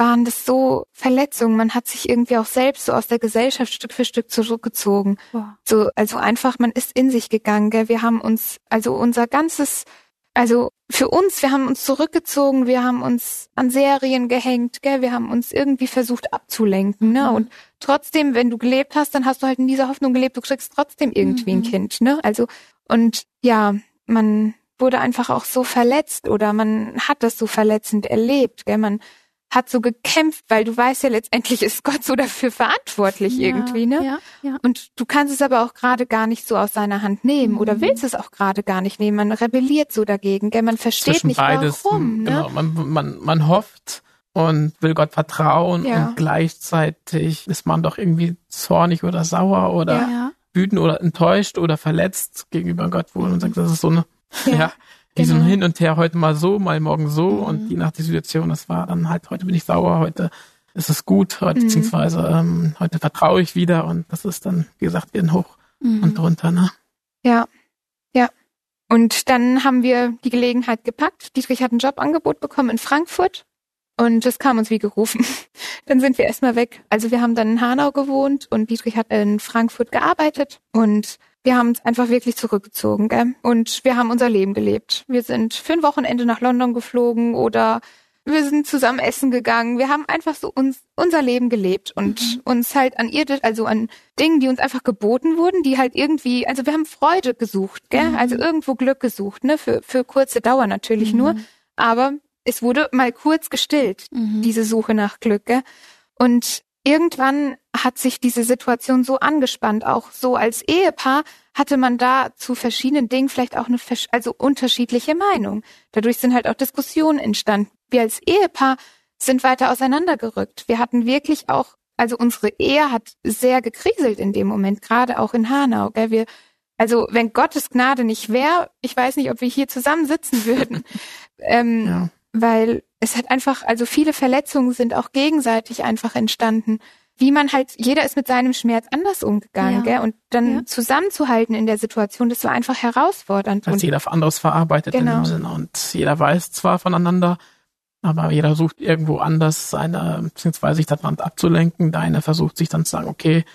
waren das so Verletzungen. Man hat sich irgendwie auch selbst so aus der Gesellschaft Stück für Stück zurückgezogen. Boah. So, also einfach, man ist in sich gegangen, gell? Wir haben uns, also unser ganzes, also für uns, wir haben uns zurückgezogen, wir haben uns an Serien gehängt, gell? Wir haben uns irgendwie versucht abzulenken, ne? Mhm. Und trotzdem, wenn du gelebt hast, dann hast du halt in dieser Hoffnung gelebt, du kriegst trotzdem irgendwie ein Mhm. Kind, ne? Also, und ja, man wurde einfach auch so verletzt oder man hat das so verletzend erlebt, gell? Man hat so gekämpft, weil du weißt ja letztendlich ist Gott so dafür verantwortlich ja, irgendwie, ne? Ja, ja. Und du kannst es aber auch gerade gar nicht so aus seiner Hand nehmen oder Mhm. willst es auch gerade gar nicht nehmen. Man rebelliert so dagegen, gell? Man versteht Zwischen nicht beides. warum, Genau, ne? man, man, man hofft und will Gott vertrauen Ja. und gleichzeitig ist man doch irgendwie zornig oder sauer oder Ja. wütend oder enttäuscht oder verletzt gegenüber Gott wohl und sagt, das ist so eine, Ja. Genau. Hin und Her, heute mal so, mal morgen so Mhm. und je nach der Situation, das war dann halt, heute bin ich sauer, heute ist es gut, heute, Mhm. beziehungsweise ähm, heute vertraue ich wieder und das ist dann, wie gesagt, wieder ein Hoch Mhm. und drunter, ne? Ja, ja. Und dann haben wir die Gelegenheit gepackt. Dietrich hat ein Jobangebot bekommen in Frankfurt und es kam uns wie gerufen. dann sind wir erstmal weg. Also wir haben dann in Hanau gewohnt und Dietrich hat in Frankfurt gearbeitet und wir haben uns einfach wirklich zurückgezogen, gell? Und wir haben unser Leben gelebt. Wir sind für ein Wochenende nach London geflogen oder wir sind zusammen essen gegangen. Wir haben einfach so uns unser Leben gelebt und uns halt an ihr, also an Dingen, die uns einfach geboten wurden, die halt irgendwie, also wir haben Freude gesucht, gell? Mhm. Also irgendwo Glück gesucht, ne? Für für kurze Dauer natürlich nur, aber es wurde mal kurz gestillt, Mhm. diese Suche nach Glück, gell? Und irgendwann hat sich diese Situation so angespannt, auch so als Ehepaar hatte man da zu verschiedenen Dingen vielleicht auch eine also unterschiedliche Meinung. Dadurch sind halt auch Diskussionen entstanden. Wir als Ehepaar sind weiter auseinandergerückt. Wir hatten wirklich auch, also unsere Ehe hat sehr gekriselt in dem Moment, gerade auch in Hanau. Gell? Wir, also wenn Gottes Gnade nicht wäre, ich weiß nicht, ob wir hier zusammen sitzen würden. ähm, Ja. weil es hat einfach, also viele Verletzungen sind auch gegenseitig einfach entstanden. Wie man halt, jeder ist mit seinem Schmerz anders umgegangen, Ja. gell? Und dann Ja. zusammenzuhalten in der Situation, das war einfach herausfordernd. Und jeder anderes verarbeitet in Genau. dem Sinne und jeder weiß zwar voneinander, aber jeder sucht irgendwo anders seine, beziehungsweise sich daran abzulenken. Der eine versucht sich dann zu sagen, okay,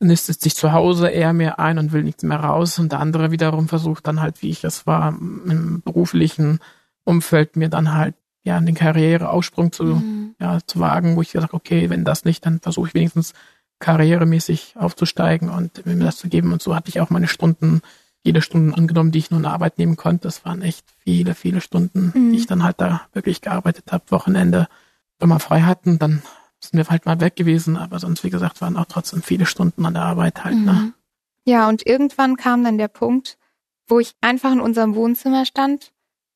nistet sich zu Hause eher mehr ein und will nichts mehr raus und der andere wiederum versucht dann halt, wie ich es war, im beruflichen Umfeld mir dann halt ja den Karriereaufsprung zu, Mhm. Ja, zu wagen, wo ich gesagt okay, wenn das nicht, dann versuche ich wenigstens karrieremäßig aufzusteigen und mir das zu geben. Und so hatte ich auch meine Stunden, jede Stunde angenommen, die ich nur in der Arbeit nehmen konnte. Das waren echt viele, viele Stunden, Mhm. die ich dann halt da wirklich gearbeitet habe. Wochenende, wenn wir frei hatten, dann sind wir halt mal weg gewesen, aber sonst, wie gesagt, waren auch trotzdem viele Stunden an der Arbeit halt. Ne? Mhm. ja, und irgendwann kam dann der Punkt, wo ich einfach in unserem Wohnzimmer stand.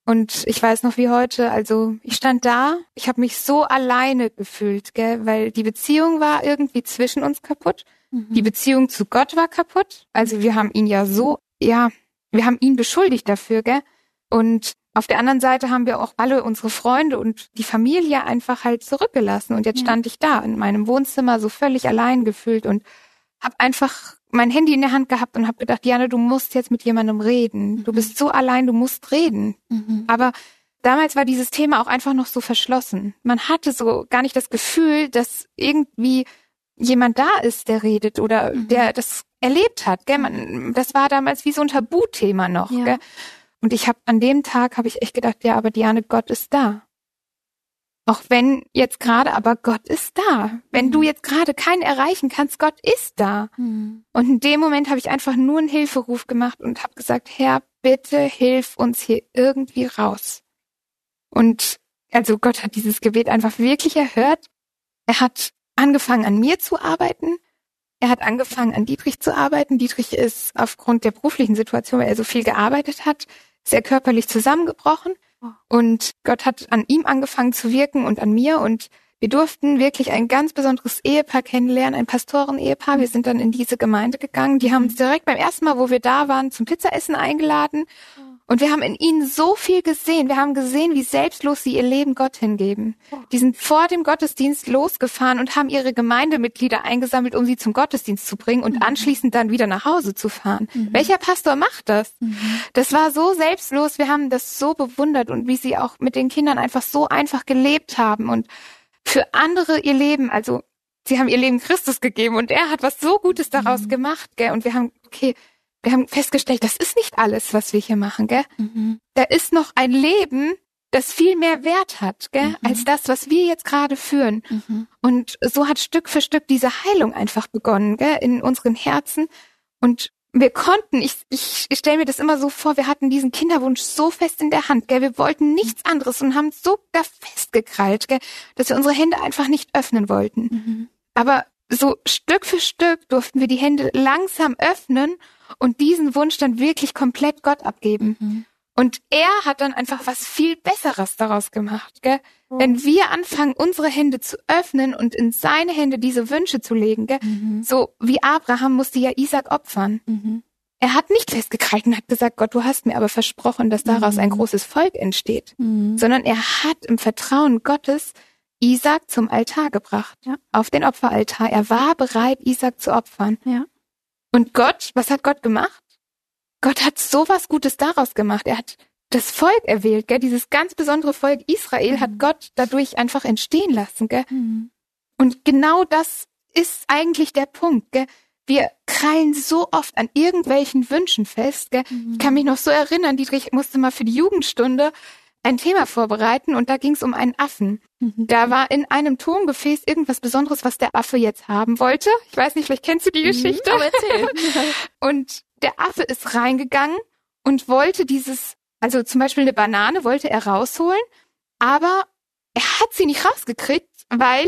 Und ich weiß noch wie heute, also ich stand da, ich habe mich so alleine gefühlt, gell, weil die Beziehung war irgendwie zwischen uns kaputt. Mhm. Die Beziehung zu Gott war kaputt. Also wir haben ihn ja so, ja, wir haben ihn beschuldigt dafür, gell? Und auf der anderen Seite haben wir auch alle unsere Freunde und die Familie einfach halt zurückgelassen. Und jetzt Ja. stand ich da in meinem Wohnzimmer so völlig allein gefühlt und habe einfach mein Handy in der Hand gehabt und habe gedacht, Jana, du musst jetzt mit jemandem reden. Du bist so allein, du musst reden. Mhm. Aber damals war dieses Thema auch einfach noch so verschlossen. Man hatte so gar nicht das Gefühl, dass irgendwie jemand da ist, der redet oder Mhm. der das erlebt hat. Gell? Man, das war damals wie so ein Tabuthema noch. Ja. Gell? Und ich habe an dem Tag habe ich echt gedacht, ja, aber Diane, Gott ist da. Auch wenn jetzt gerade, aber Gott ist da. Wenn Mhm. du jetzt gerade keinen erreichen kannst, Gott ist da. Mhm. Und in dem Moment habe ich einfach nur einen Hilferuf gemacht und habe gesagt, Herr, bitte hilf uns hier irgendwie raus. Und also Gott hat dieses Gebet einfach wirklich erhört. Er hat angefangen an mir zu arbeiten. Er hat angefangen an Dietrich zu arbeiten. Dietrich ist aufgrund der beruflichen Situation, weil er so viel gearbeitet hat, sehr körperlich zusammengebrochen. Und Gott hat an ihm angefangen zu wirken und an mir und wir durften wirklich ein ganz besonderes Ehepaar kennenlernen, ein Pastoren-Ehepaar. Wir sind dann in diese Gemeinde gegangen. Die haben uns direkt beim ersten Mal, wo wir da waren, zum Pizzaessen eingeladen. Und wir haben in ihnen so viel gesehen. Wir haben gesehen, wie selbstlos sie ihr Leben Gott hingeben. Die sind vor dem Gottesdienst losgefahren und haben ihre Gemeindemitglieder eingesammelt, um sie zum Gottesdienst zu bringen und anschließend dann wieder nach Hause zu fahren. Welcher Pastor macht das? Das war so selbstlos. Wir haben das so bewundert und wie sie auch mit den Kindern einfach so einfach gelebt haben und für andere ihr Leben, also sie haben ihr Leben Christus gegeben und er hat was so Gutes daraus gemacht, gell? Und wir haben, okay, wir haben festgestellt, das ist nicht alles, was wir hier machen, gell? Mhm. Da ist noch ein Leben, das viel mehr Wert hat, gell, Mhm. als das, was wir jetzt gerade führen. Mhm. Und so hat Stück für Stück diese Heilung einfach begonnen, gell, in unseren Herzen. Und wir konnten, ich, ich, ich stelle mir das immer so vor, wir hatten diesen Kinderwunsch so fest in der Hand, gell, wir wollten nichts anderes und haben so da festgekrallt, gell, dass wir unsere Hände einfach nicht öffnen wollten. Mhm. Aber so Stück für Stück durften wir die Hände langsam öffnen und diesen Wunsch dann wirklich komplett Gott abgeben. Mhm. Und er hat dann einfach was viel Besseres daraus gemacht, gell? Wenn wir anfangen, unsere Hände zu öffnen und in seine Hände diese Wünsche zu legen, gell? Mhm. So wie Abraham musste ja Isaac opfern. Mhm. er hat nicht festgekrallt und hat gesagt, Gott, du hast mir aber versprochen, dass daraus ein Mhm. großes Volk entsteht, Mhm. sondern er hat im Vertrauen Gottes Isaac zum Altar gebracht, Ja. auf den Opferaltar. Er war bereit, Isaac zu opfern. Ja. Und Gott, was hat Gott gemacht? Gott hat sowas Gutes daraus gemacht. Er hat das Volk erwählt, gell? Dieses ganz besondere Volk Israel Mhm. hat Gott dadurch einfach entstehen lassen, gell? Mhm. Und genau das ist eigentlich der Punkt, gell? Wir krallen so oft an irgendwelchen Wünschen fest, gell? Ich kann mich noch so erinnern, Dietrich musste mal für die Jugendstunde ein Thema vorbereiten und da ging es um einen Affen. Mhm. Da war in einem Tongefäß irgendwas Besonderes, was der Affe jetzt haben wollte. Ich weiß nicht, vielleicht kennst du die Geschichte. Mhm, erzähl. Und der Affe ist reingegangen und wollte dieses, also zum Beispiel eine Banane wollte er rausholen, aber er hat sie nicht rausgekriegt, weil,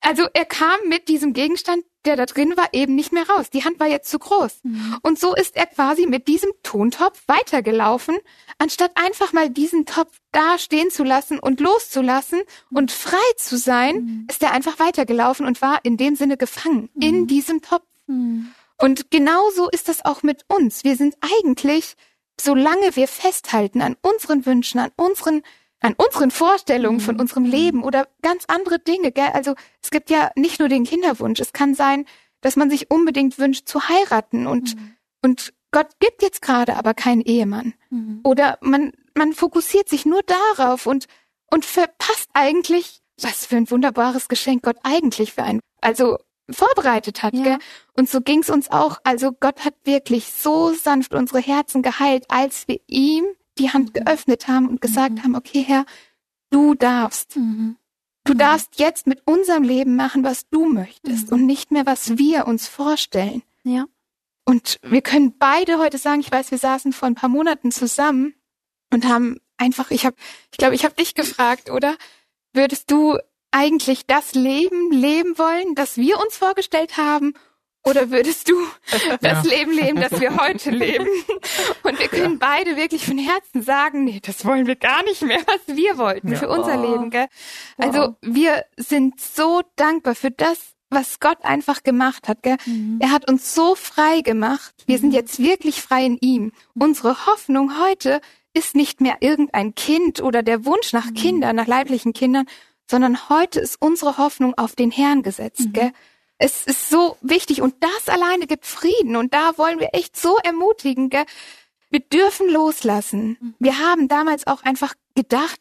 also er kam mit diesem Gegenstand, der da drin war, eben nicht mehr raus. Die Hand war jetzt zu groß. Mhm. Und so ist er quasi mit diesem Tontopf weitergelaufen, anstatt einfach mal diesen Topf da stehen zu lassen und loszulassen und frei zu sein, Mhm. ist er einfach weitergelaufen und war in dem Sinne gefangen in Mhm. diesem Topf. Mhm. Und genauso ist das auch mit uns. Wir sind eigentlich, solange wir festhalten an unseren Wünschen, an unseren, an unseren Vorstellungen von Mhm. unserem Leben oder ganz andere Dinge, gell? Also, es gibt ja nicht nur den Kinderwunsch. Es kann sein, dass man sich unbedingt wünscht zu heiraten und, und Gott gibt jetzt gerade aber keinen Ehemann. Mhm. Oder man, man fokussiert sich nur darauf und, und verpasst eigentlich, was für ein wunderbares Geschenk Gott eigentlich für einen, also vorbereitet hat, Ja. gell? Und so ging's uns auch. Also Gott hat wirklich so sanft unsere Herzen geheilt, als wir ihm die Hand Mhm. geöffnet haben und gesagt Mhm. haben, okay, Herr, du darfst. Mhm. Du darfst jetzt mit unserem Leben machen, was du möchtest und nicht mehr, was wir uns vorstellen. Ja. Und wir können beide heute sagen, ich weiß, wir saßen vor ein paar Monaten zusammen und haben einfach, ich habe, ich glaube, ich habe dich gefragt, oder? Würdest du eigentlich das Leben leben wollen, das wir uns vorgestellt haben? Oder würdest du das Ja. Leben leben, das wir heute leben? Und wir können beide wirklich von Herzen sagen, nee, das wollen wir gar nicht mehr, was wir wollten Ja. für unser Oh. Leben, gell? Also wir sind so dankbar für das, was Gott einfach gemacht hat, gell? Mhm. Er hat uns so frei gemacht. Wir sind jetzt wirklich frei in ihm. Unsere Hoffnung heute ist nicht mehr irgendein Kind oder der Wunsch nach Kindern, nach leiblichen Kindern, sondern heute ist unsere Hoffnung auf den Herrn gesetzt, gell? Es ist so wichtig und das alleine gibt Frieden und da wollen wir echt so ermutigen, gell? Wir dürfen loslassen. Wir haben damals auch einfach gedacht,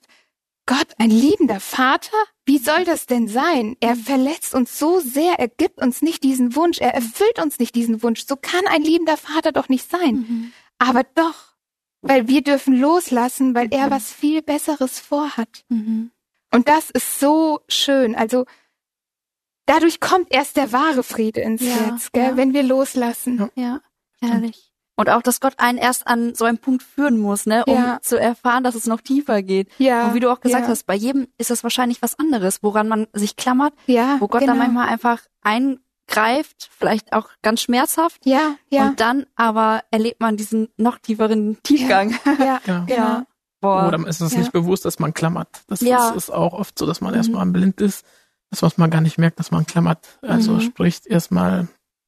Gott, ein liebender Vater? Wie soll das denn sein? Er verletzt uns so sehr, er gibt uns nicht diesen Wunsch, er erfüllt uns nicht diesen Wunsch. So kann ein liebender Vater doch nicht sein. Mhm. Aber doch, weil wir dürfen loslassen, weil er was viel Besseres vorhat. Mhm. Und das ist so schön. Also dadurch kommt erst der wahre Friede ins Ja, Herz, gell, ja. wenn wir loslassen. Ja, herrlich. Und auch, dass Gott einen erst an so einen Punkt führen muss, ne, um Ja. zu erfahren, dass es noch tiefer geht. Ja. Und wie du auch gesagt ja, hast, bei jedem ist das wahrscheinlich was anderes, woran man sich klammert, ja, wo Gott genau. dann manchmal einfach eingreift, vielleicht auch ganz schmerzhaft. ja, ja, Und dann aber erlebt man diesen noch tieferen Tiefgang. ja, Ja. genau. Boah. Oder ist es Ja. nicht bewusst, dass man klammert. Das Ja. ist, ist auch oft so, dass man Mhm. erstmal blind ist, dass was man gar nicht merkt, dass man klammert. Also Mhm. sprich erstmal,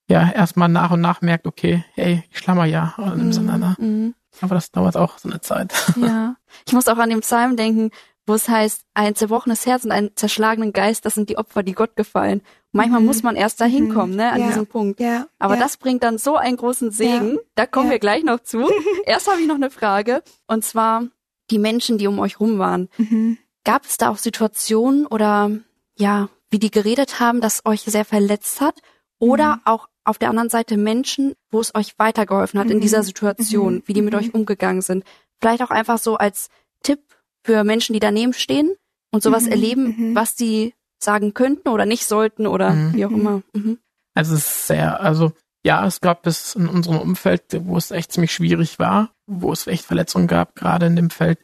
ja, erstmal nach und nach merkt, okay, hey, ich schlammer ja im Mhm. Sinne, ne? Mhm. Aber das dauert auch so eine Zeit. Ja. Ich muss auch an den Psalm denken, wo es heißt, ein zerbrochenes Herz und einen zerschlagenen Geist, das sind die Opfer, die Gott gefallen. Manchmal Mhm. muss man erst dahin kommen, ne, an Ja. diesem Punkt. Ja, Aber ja. das bringt dann so einen großen Segen. Da kommen Ja. wir gleich noch zu. Erst habe ich noch eine Frage. Und zwar die Menschen, die um euch rum waren. Mhm. Gab es da auch Situationen oder ja, wie die geredet haben, das euch sehr verletzt hat? Oder Mhm. auch auf der anderen Seite Menschen, wo es euch weitergeholfen hat in Mhm. dieser Situation, Mhm. wie die mit Mhm. euch umgegangen sind? Vielleicht auch einfach so als Tipp für Menschen, die daneben stehen und sowas Mhm. erleben, Mhm. was die sagen könnten oder nicht sollten oder Mhm. wie auch Mhm. immer. Mhm. Also es ist sehr, also ja, es gab es in unserem Umfeld, wo es echt ziemlich schwierig war, wo es echt Verletzungen gab, gerade in dem Feld,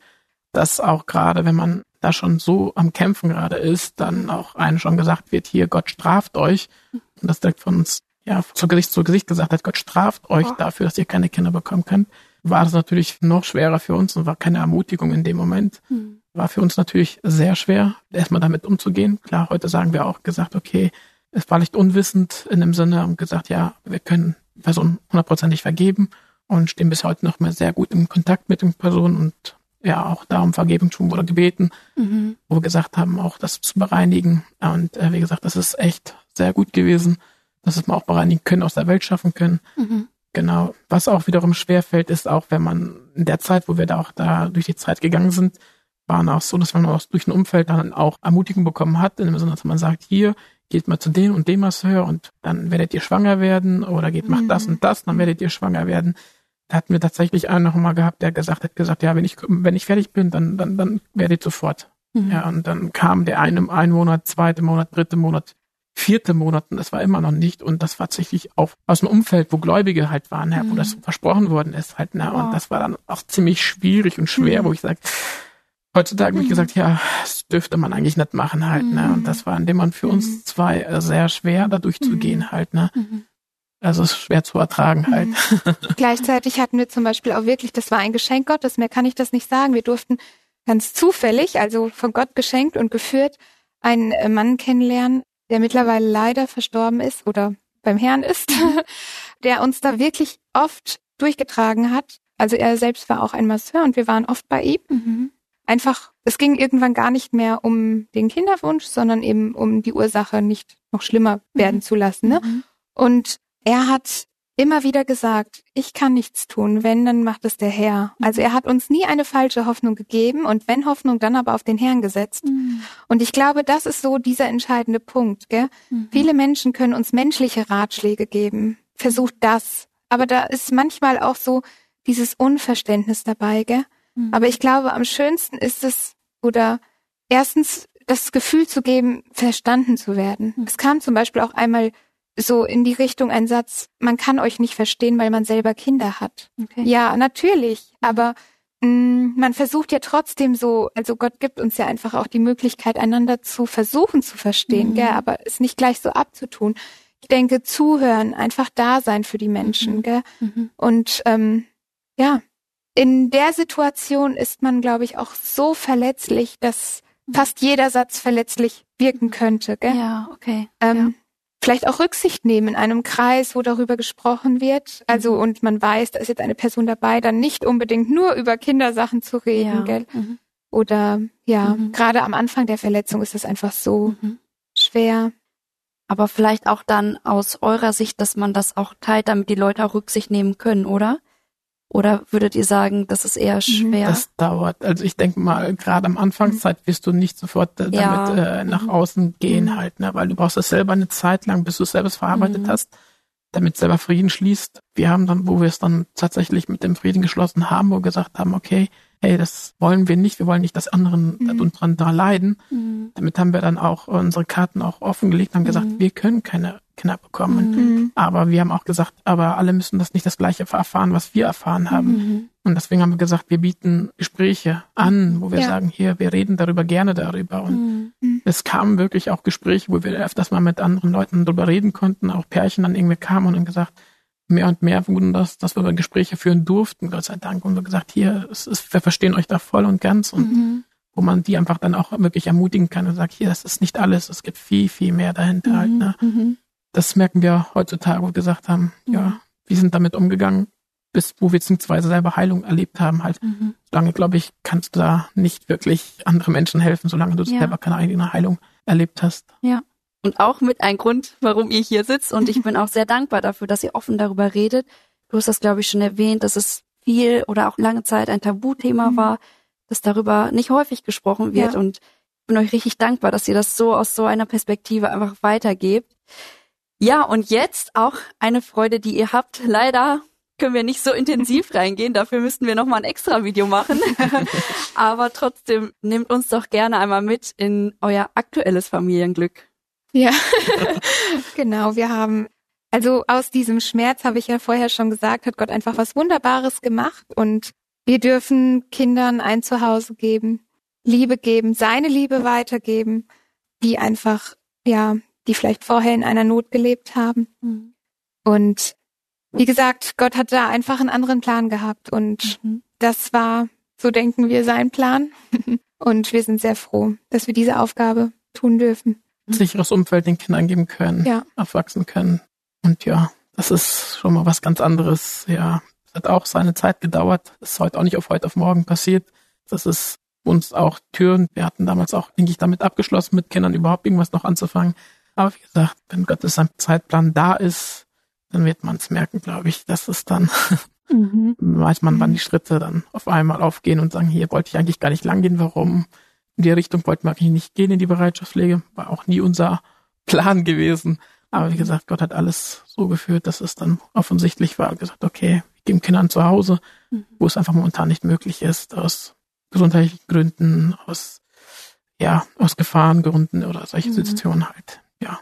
dass auch gerade, wenn man da schon so am Kämpfen gerade ist, dann auch einem schon gesagt wird, hier, Gott straft euch. Und das direkt von uns, ja, zu Gesicht zu Gesicht gesagt hat, Gott straft euch Oh. dafür, dass ihr keine Kinder bekommen könnt, war das natürlich noch schwerer für uns und war keine Ermutigung in dem Moment. Mhm. War für uns natürlich sehr schwer, erstmal damit umzugehen. Klar, heute sagen wir auch gesagt, okay, es war nicht unwissend in dem Sinne und gesagt, ja, wir können die Person hundertprozentig vergeben und stehen bis heute noch mal sehr gut im Kontakt mit den Personen und ja, auch da um Vergebung schon wurde gebeten, mhm. wo wir gesagt haben, auch das zu bereinigen. Und äh, wie gesagt, das ist echt sehr gut gewesen, dass wir auch bereinigen können, aus der Welt schaffen können. Mhm. Genau. Was auch wiederum schwerfällt, ist auch, wenn man in der Zeit, wo wir da auch da durch die Zeit gegangen sind, waren auch so, dass man auch durch ein Umfeld dann auch Ermutigung bekommen hat, in dem Sinne, dass man sagt, hier, geht mal zu dem und dem Masseur und dann werdet ihr schwanger werden oder geht, macht das mhm. und das, dann werdet ihr schwanger werden. Da hatten wir tatsächlich einen noch mal gehabt, der gesagt hat, gesagt, ja, wenn ich, wenn ich fertig bin, dann, dann, dann werdet ihr sofort. Mhm. Ja, und dann kam der eine, ein Monat, zweite Monat, dritte Monat, vierte Monat und das war immer noch nicht und das war tatsächlich auch aus dem Umfeld, wo Gläubige halt waren, ja, wo mhm. das versprochen worden ist halt, ne, und das war dann auch ziemlich schwierig und schwer, mhm. wo ich sage, heutzutage mhm. habe ich gesagt, ja, das dürfte man eigentlich nicht machen halt, ne? Und das war in dem man für uns mhm. zwei äh, sehr schwer, da durchzugehen mhm. halt, ne? Mhm. Also es ist schwer zu ertragen halt. Mhm. Gleichzeitig hatten wir zum Beispiel auch wirklich, das war ein Geschenk Gottes, mehr kann ich das nicht sagen. Wir durften ganz zufällig, also von Gott geschenkt und geführt, einen äh, Mann kennenlernen, der mittlerweile leider verstorben ist oder beim Herrn ist, der uns da wirklich oft durchgetragen hat. Also er selbst war auch ein Masseur und wir waren oft bei ihm. Mhm einfach, es ging irgendwann gar nicht mehr um den Kinderwunsch, sondern eben um die Ursache nicht noch schlimmer werden mhm. zu lassen. Ne? Mhm. Und er hat immer wieder gesagt, ich kann nichts tun, wenn, dann macht es der Herr. Mhm. Also er hat uns nie eine falsche Hoffnung gegeben und wenn Hoffnung, dann aber auf den Herrn gesetzt. Mhm. Und ich glaube, das ist so dieser entscheidende Punkt. Gell? Mhm. Viele Menschen können uns menschliche Ratschläge geben. Versucht das. Aber da ist manchmal auch so dieses Unverständnis dabei. Gell? Mhm. Aber ich glaube, am schönsten ist es, oder erstens das Gefühl zu geben, verstanden zu werden. Mhm. Es kam zum Beispiel auch einmal so in die Richtung ein Satz, man kann euch nicht verstehen, weil man selber Kinder hat. Okay. Ja, natürlich, aber mh, mm, man versucht ja trotzdem so, also Gott gibt uns ja einfach auch die Möglichkeit, einander zu versuchen zu verstehen, mhm. gell, aber es nicht gleich so abzutun. Ich denke, zuhören, einfach da sein für die Menschen, mhm. gell? Mhm. Und ähm, ja, in der Situation ist man, glaube ich, auch so verletzlich, dass fast jeder Satz verletzlich wirken könnte. Gell? Ja, okay. Ähm, ja. Vielleicht auch Rücksicht nehmen in einem Kreis, wo darüber gesprochen wird. Also mhm. und man weiß, da ist jetzt eine Person dabei, dann nicht unbedingt nur über Kindersachen zu reden, ja. gell? Mhm. Oder ja, mhm. gerade am Anfang der Verletzung ist es einfach so mhm. schwer. Aber vielleicht auch dann aus eurer Sicht, dass man das auch teilt, damit die Leute auch Rücksicht nehmen können, oder? Oder würdet ihr sagen, das ist eher mhm. schwer? Das dauert. Also ich denke mal, gerade am Anfangszeit wirst du nicht sofort äh, damit ja. äh, nach mhm. außen gehen mhm. halt, ne? weil du brauchst das selber eine Zeit lang, bis du es selber verarbeitet mhm. hast, damit selber Frieden schließt. Wir haben dann, wo wir es dann tatsächlich mit dem Frieden geschlossen haben, wo wir gesagt haben, okay, hey, das wollen wir nicht, wir wollen nicht, dass anderen mhm. dran da leiden. Mhm. Damit haben wir dann auch unsere Karten auch offengelegt und haben gesagt, wir können keine Kinder bekommen. Mhm. Aber wir haben auch gesagt, aber alle müssen das nicht das Gleiche erfahren, was wir erfahren haben. Mhm. Und deswegen haben wir gesagt, wir bieten Gespräche an, wo wir ja. sagen, hier, wir reden darüber gerne darüber. Und mhm. es kamen wirklich auch Gespräche, wo wir öfters mal mit anderen Leuten darüber reden konnten. Auch Pärchen dann irgendwie kamen und haben gesagt, mehr und mehr wurden das, dass wir Gespräche führen durften, Gott sei Dank. Und wir gesagt, hier, ist, wir verstehen euch da voll und ganz. Und mhm. wo man die einfach dann auch wirklich ermutigen kann und sagt, hier, das ist nicht alles, es gibt viel, viel mehr dahinter halt. Ne? Mhm das merken wir heutzutage, wo wir gesagt haben, ja, wir sind damit umgegangen, bis wo wir beziehungsweise selber Heilung erlebt haben. Halt, mhm. solange, glaube ich, kannst du da nicht wirklich andere Menschen helfen, solange du ja. selber keine eigene Heilung erlebt hast. Ja. Und auch mit ein Grund, warum ihr hier sitzt. Und ich bin auch sehr dankbar dafür, dass ihr offen darüber redet. Du hast das, glaube ich, schon erwähnt, dass es viel oder auch lange Zeit ein Tabuthema mhm. war, dass darüber nicht häufig gesprochen wird. Ja. Und ich bin euch richtig dankbar, dass ihr das so aus so einer Perspektive einfach weitergebt. Ja, und jetzt auch eine Freude, die ihr habt. Leider können wir nicht so intensiv reingehen, dafür müssten wir nochmal ein extra Video machen. Aber trotzdem nehmt uns doch gerne einmal mit in euer aktuelles Familienglück. Ja, genau. Wir haben, also aus diesem Schmerz habe ich ja vorher schon gesagt, hat Gott einfach was Wunderbares gemacht und wir dürfen Kindern ein Zuhause geben, Liebe geben, seine Liebe weitergeben, die einfach, ja, die vielleicht vorher in einer Not gelebt haben. Mhm. Und wie gesagt, Gott hat da einfach einen anderen Plan gehabt und mhm. das war, so denken wir, sein Plan. und wir sind sehr froh, dass wir diese Aufgabe tun dürfen. Sicheres Umfeld den Kindern geben können, ja. aufwachsen können. Und ja, das ist schon mal was ganz anderes, ja, hat auch seine Zeit gedauert. Das ist heute auch nicht auf heute auf morgen passiert. Das ist uns auch Türen. Wir hatten damals auch, denke ich, damit abgeschlossen, mit Kindern überhaupt irgendwas noch anzufangen. Aber wie gesagt, wenn Gottes Zeitplan da ist, dann wird man es merken, glaube ich, dass es dann mhm. weiß man, wann die Schritte dann auf einmal aufgehen und sagen, hier wollte ich eigentlich gar nicht lang gehen, warum? In die Richtung wollten wir eigentlich nicht gehen in die Bereitschaftspflege, war auch nie unser Plan gewesen. Aber wie gesagt, Gott hat alles so geführt, dass es dann offensichtlich war. Gesagt, okay, wir geben Kindern zu Hause, mhm. wo es einfach momentan nicht möglich ist, aus gesundheitlichen Gründen, aus, ja, aus Gefahrengründen oder solche mhm. Situationen halt, ja.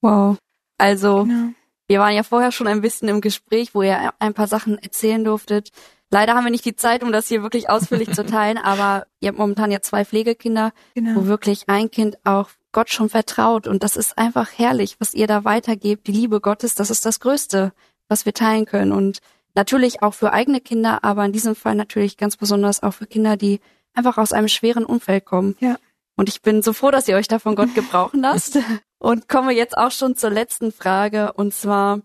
Wow. Also, genau. wir waren ja vorher schon ein bisschen im Gespräch, wo ihr ein paar Sachen erzählen durftet. Leider haben wir nicht die Zeit, um das hier wirklich ausführlich zu teilen, aber ihr habt momentan ja zwei Pflegekinder, genau. wo wirklich ein Kind auch Gott schon vertraut und das ist einfach herrlich, was ihr da weitergebt. Die Liebe Gottes, das ist das Größte, was wir teilen können und natürlich auch für eigene Kinder, aber in diesem Fall natürlich ganz besonders auch für Kinder, die einfach aus einem schweren Umfeld kommen. Ja. Und ich bin so froh, dass ihr euch da von Gott gebrauchen lasst. Und komme jetzt auch schon zur letzten Frage und zwar,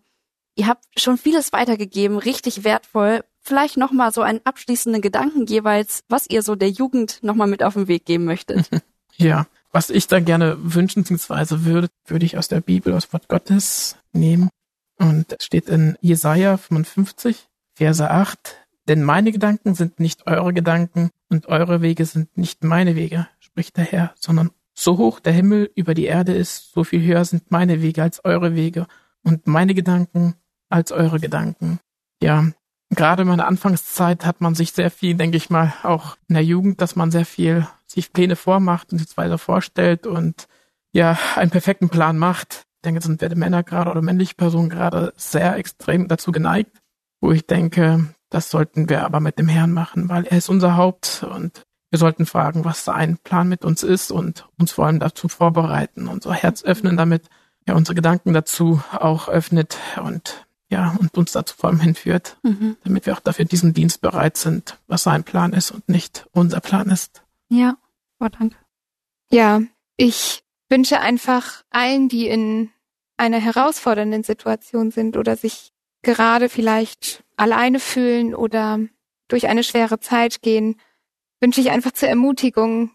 ihr habt schon vieles weitergegeben, richtig wertvoll. Vielleicht nochmal so einen abschließenden Gedanken jeweils, was ihr so der Jugend nochmal mit auf den Weg geben möchtet. Ja, was ich da gerne wünschen bzw. würde, würde ich aus der Bibel, aus Wort Gottes nehmen. Und es steht in Jesaja 55, Verse 8. Denn meine Gedanken sind nicht eure Gedanken und eure Wege sind nicht meine Wege, spricht der Herr, sondern so hoch der Himmel über die Erde ist, so viel höher sind meine Wege als eure Wege und meine Gedanken als eure Gedanken. Ja, gerade in meiner Anfangszeit hat man sich sehr viel, denke ich mal, auch in der Jugend, dass man sehr viel sich Pläne vormacht und sich weiter vorstellt und ja, einen perfekten Plan macht. Ich denke, sind werte Männer gerade oder männliche Personen gerade sehr extrem dazu geneigt, wo ich denke, das sollten wir aber mit dem Herrn machen, weil er ist unser Haupt und wir sollten fragen, was sein Plan mit uns ist und uns vor allem dazu vorbereiten, unser Herz öffnen, damit er unsere Gedanken dazu auch öffnet und ja, und uns dazu vor allem hinführt, mhm. damit wir auch dafür diesen Dienst bereit sind, was sein Plan ist und nicht unser Plan ist. Ja, oh, danke. Ja, ich wünsche einfach allen, die in einer herausfordernden Situation sind oder sich gerade vielleicht alleine fühlen oder durch eine schwere Zeit gehen, wünsche ich einfach zur Ermutigung,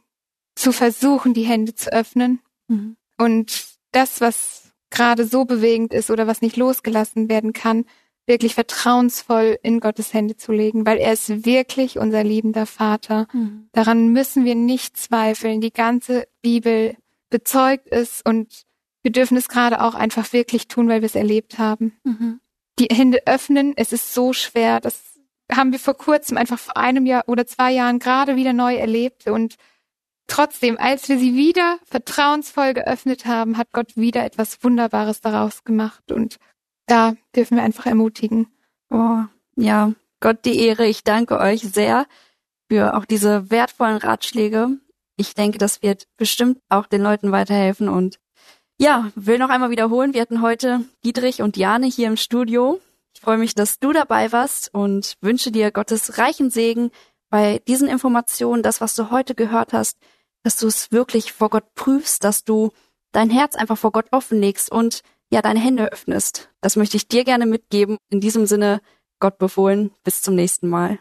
zu versuchen, die Hände zu öffnen mhm. und das, was gerade so bewegend ist oder was nicht losgelassen werden kann, wirklich vertrauensvoll in Gottes Hände zu legen, weil er ist wirklich unser liebender Vater. Mhm. Daran müssen wir nicht zweifeln. Die ganze Bibel bezeugt es und wir dürfen es gerade auch einfach wirklich tun, weil wir es erlebt haben. Mhm. Die Hände öffnen, es ist so schwer. Das haben wir vor kurzem einfach vor einem Jahr oder zwei Jahren gerade wieder neu erlebt und Trotzdem, als wir sie wieder vertrauensvoll geöffnet haben, hat Gott wieder etwas Wunderbares daraus gemacht und da dürfen wir einfach ermutigen. Oh, ja, Gott die Ehre. Ich danke euch sehr für auch diese wertvollen Ratschläge. Ich denke, das wird bestimmt auch den Leuten weiterhelfen und ja, will noch einmal wiederholen. Wir hatten heute Dietrich und Jane hier im Studio. Ich freue mich, dass du dabei warst und wünsche dir Gottes reichen Segen bei diesen Informationen, das, was du heute gehört hast, dass du es wirklich vor Gott prüfst, dass du dein Herz einfach vor Gott offenlegst und ja, deine Hände öffnest. Das möchte ich dir gerne mitgeben. In diesem Sinne, Gott befohlen. Bis zum nächsten Mal.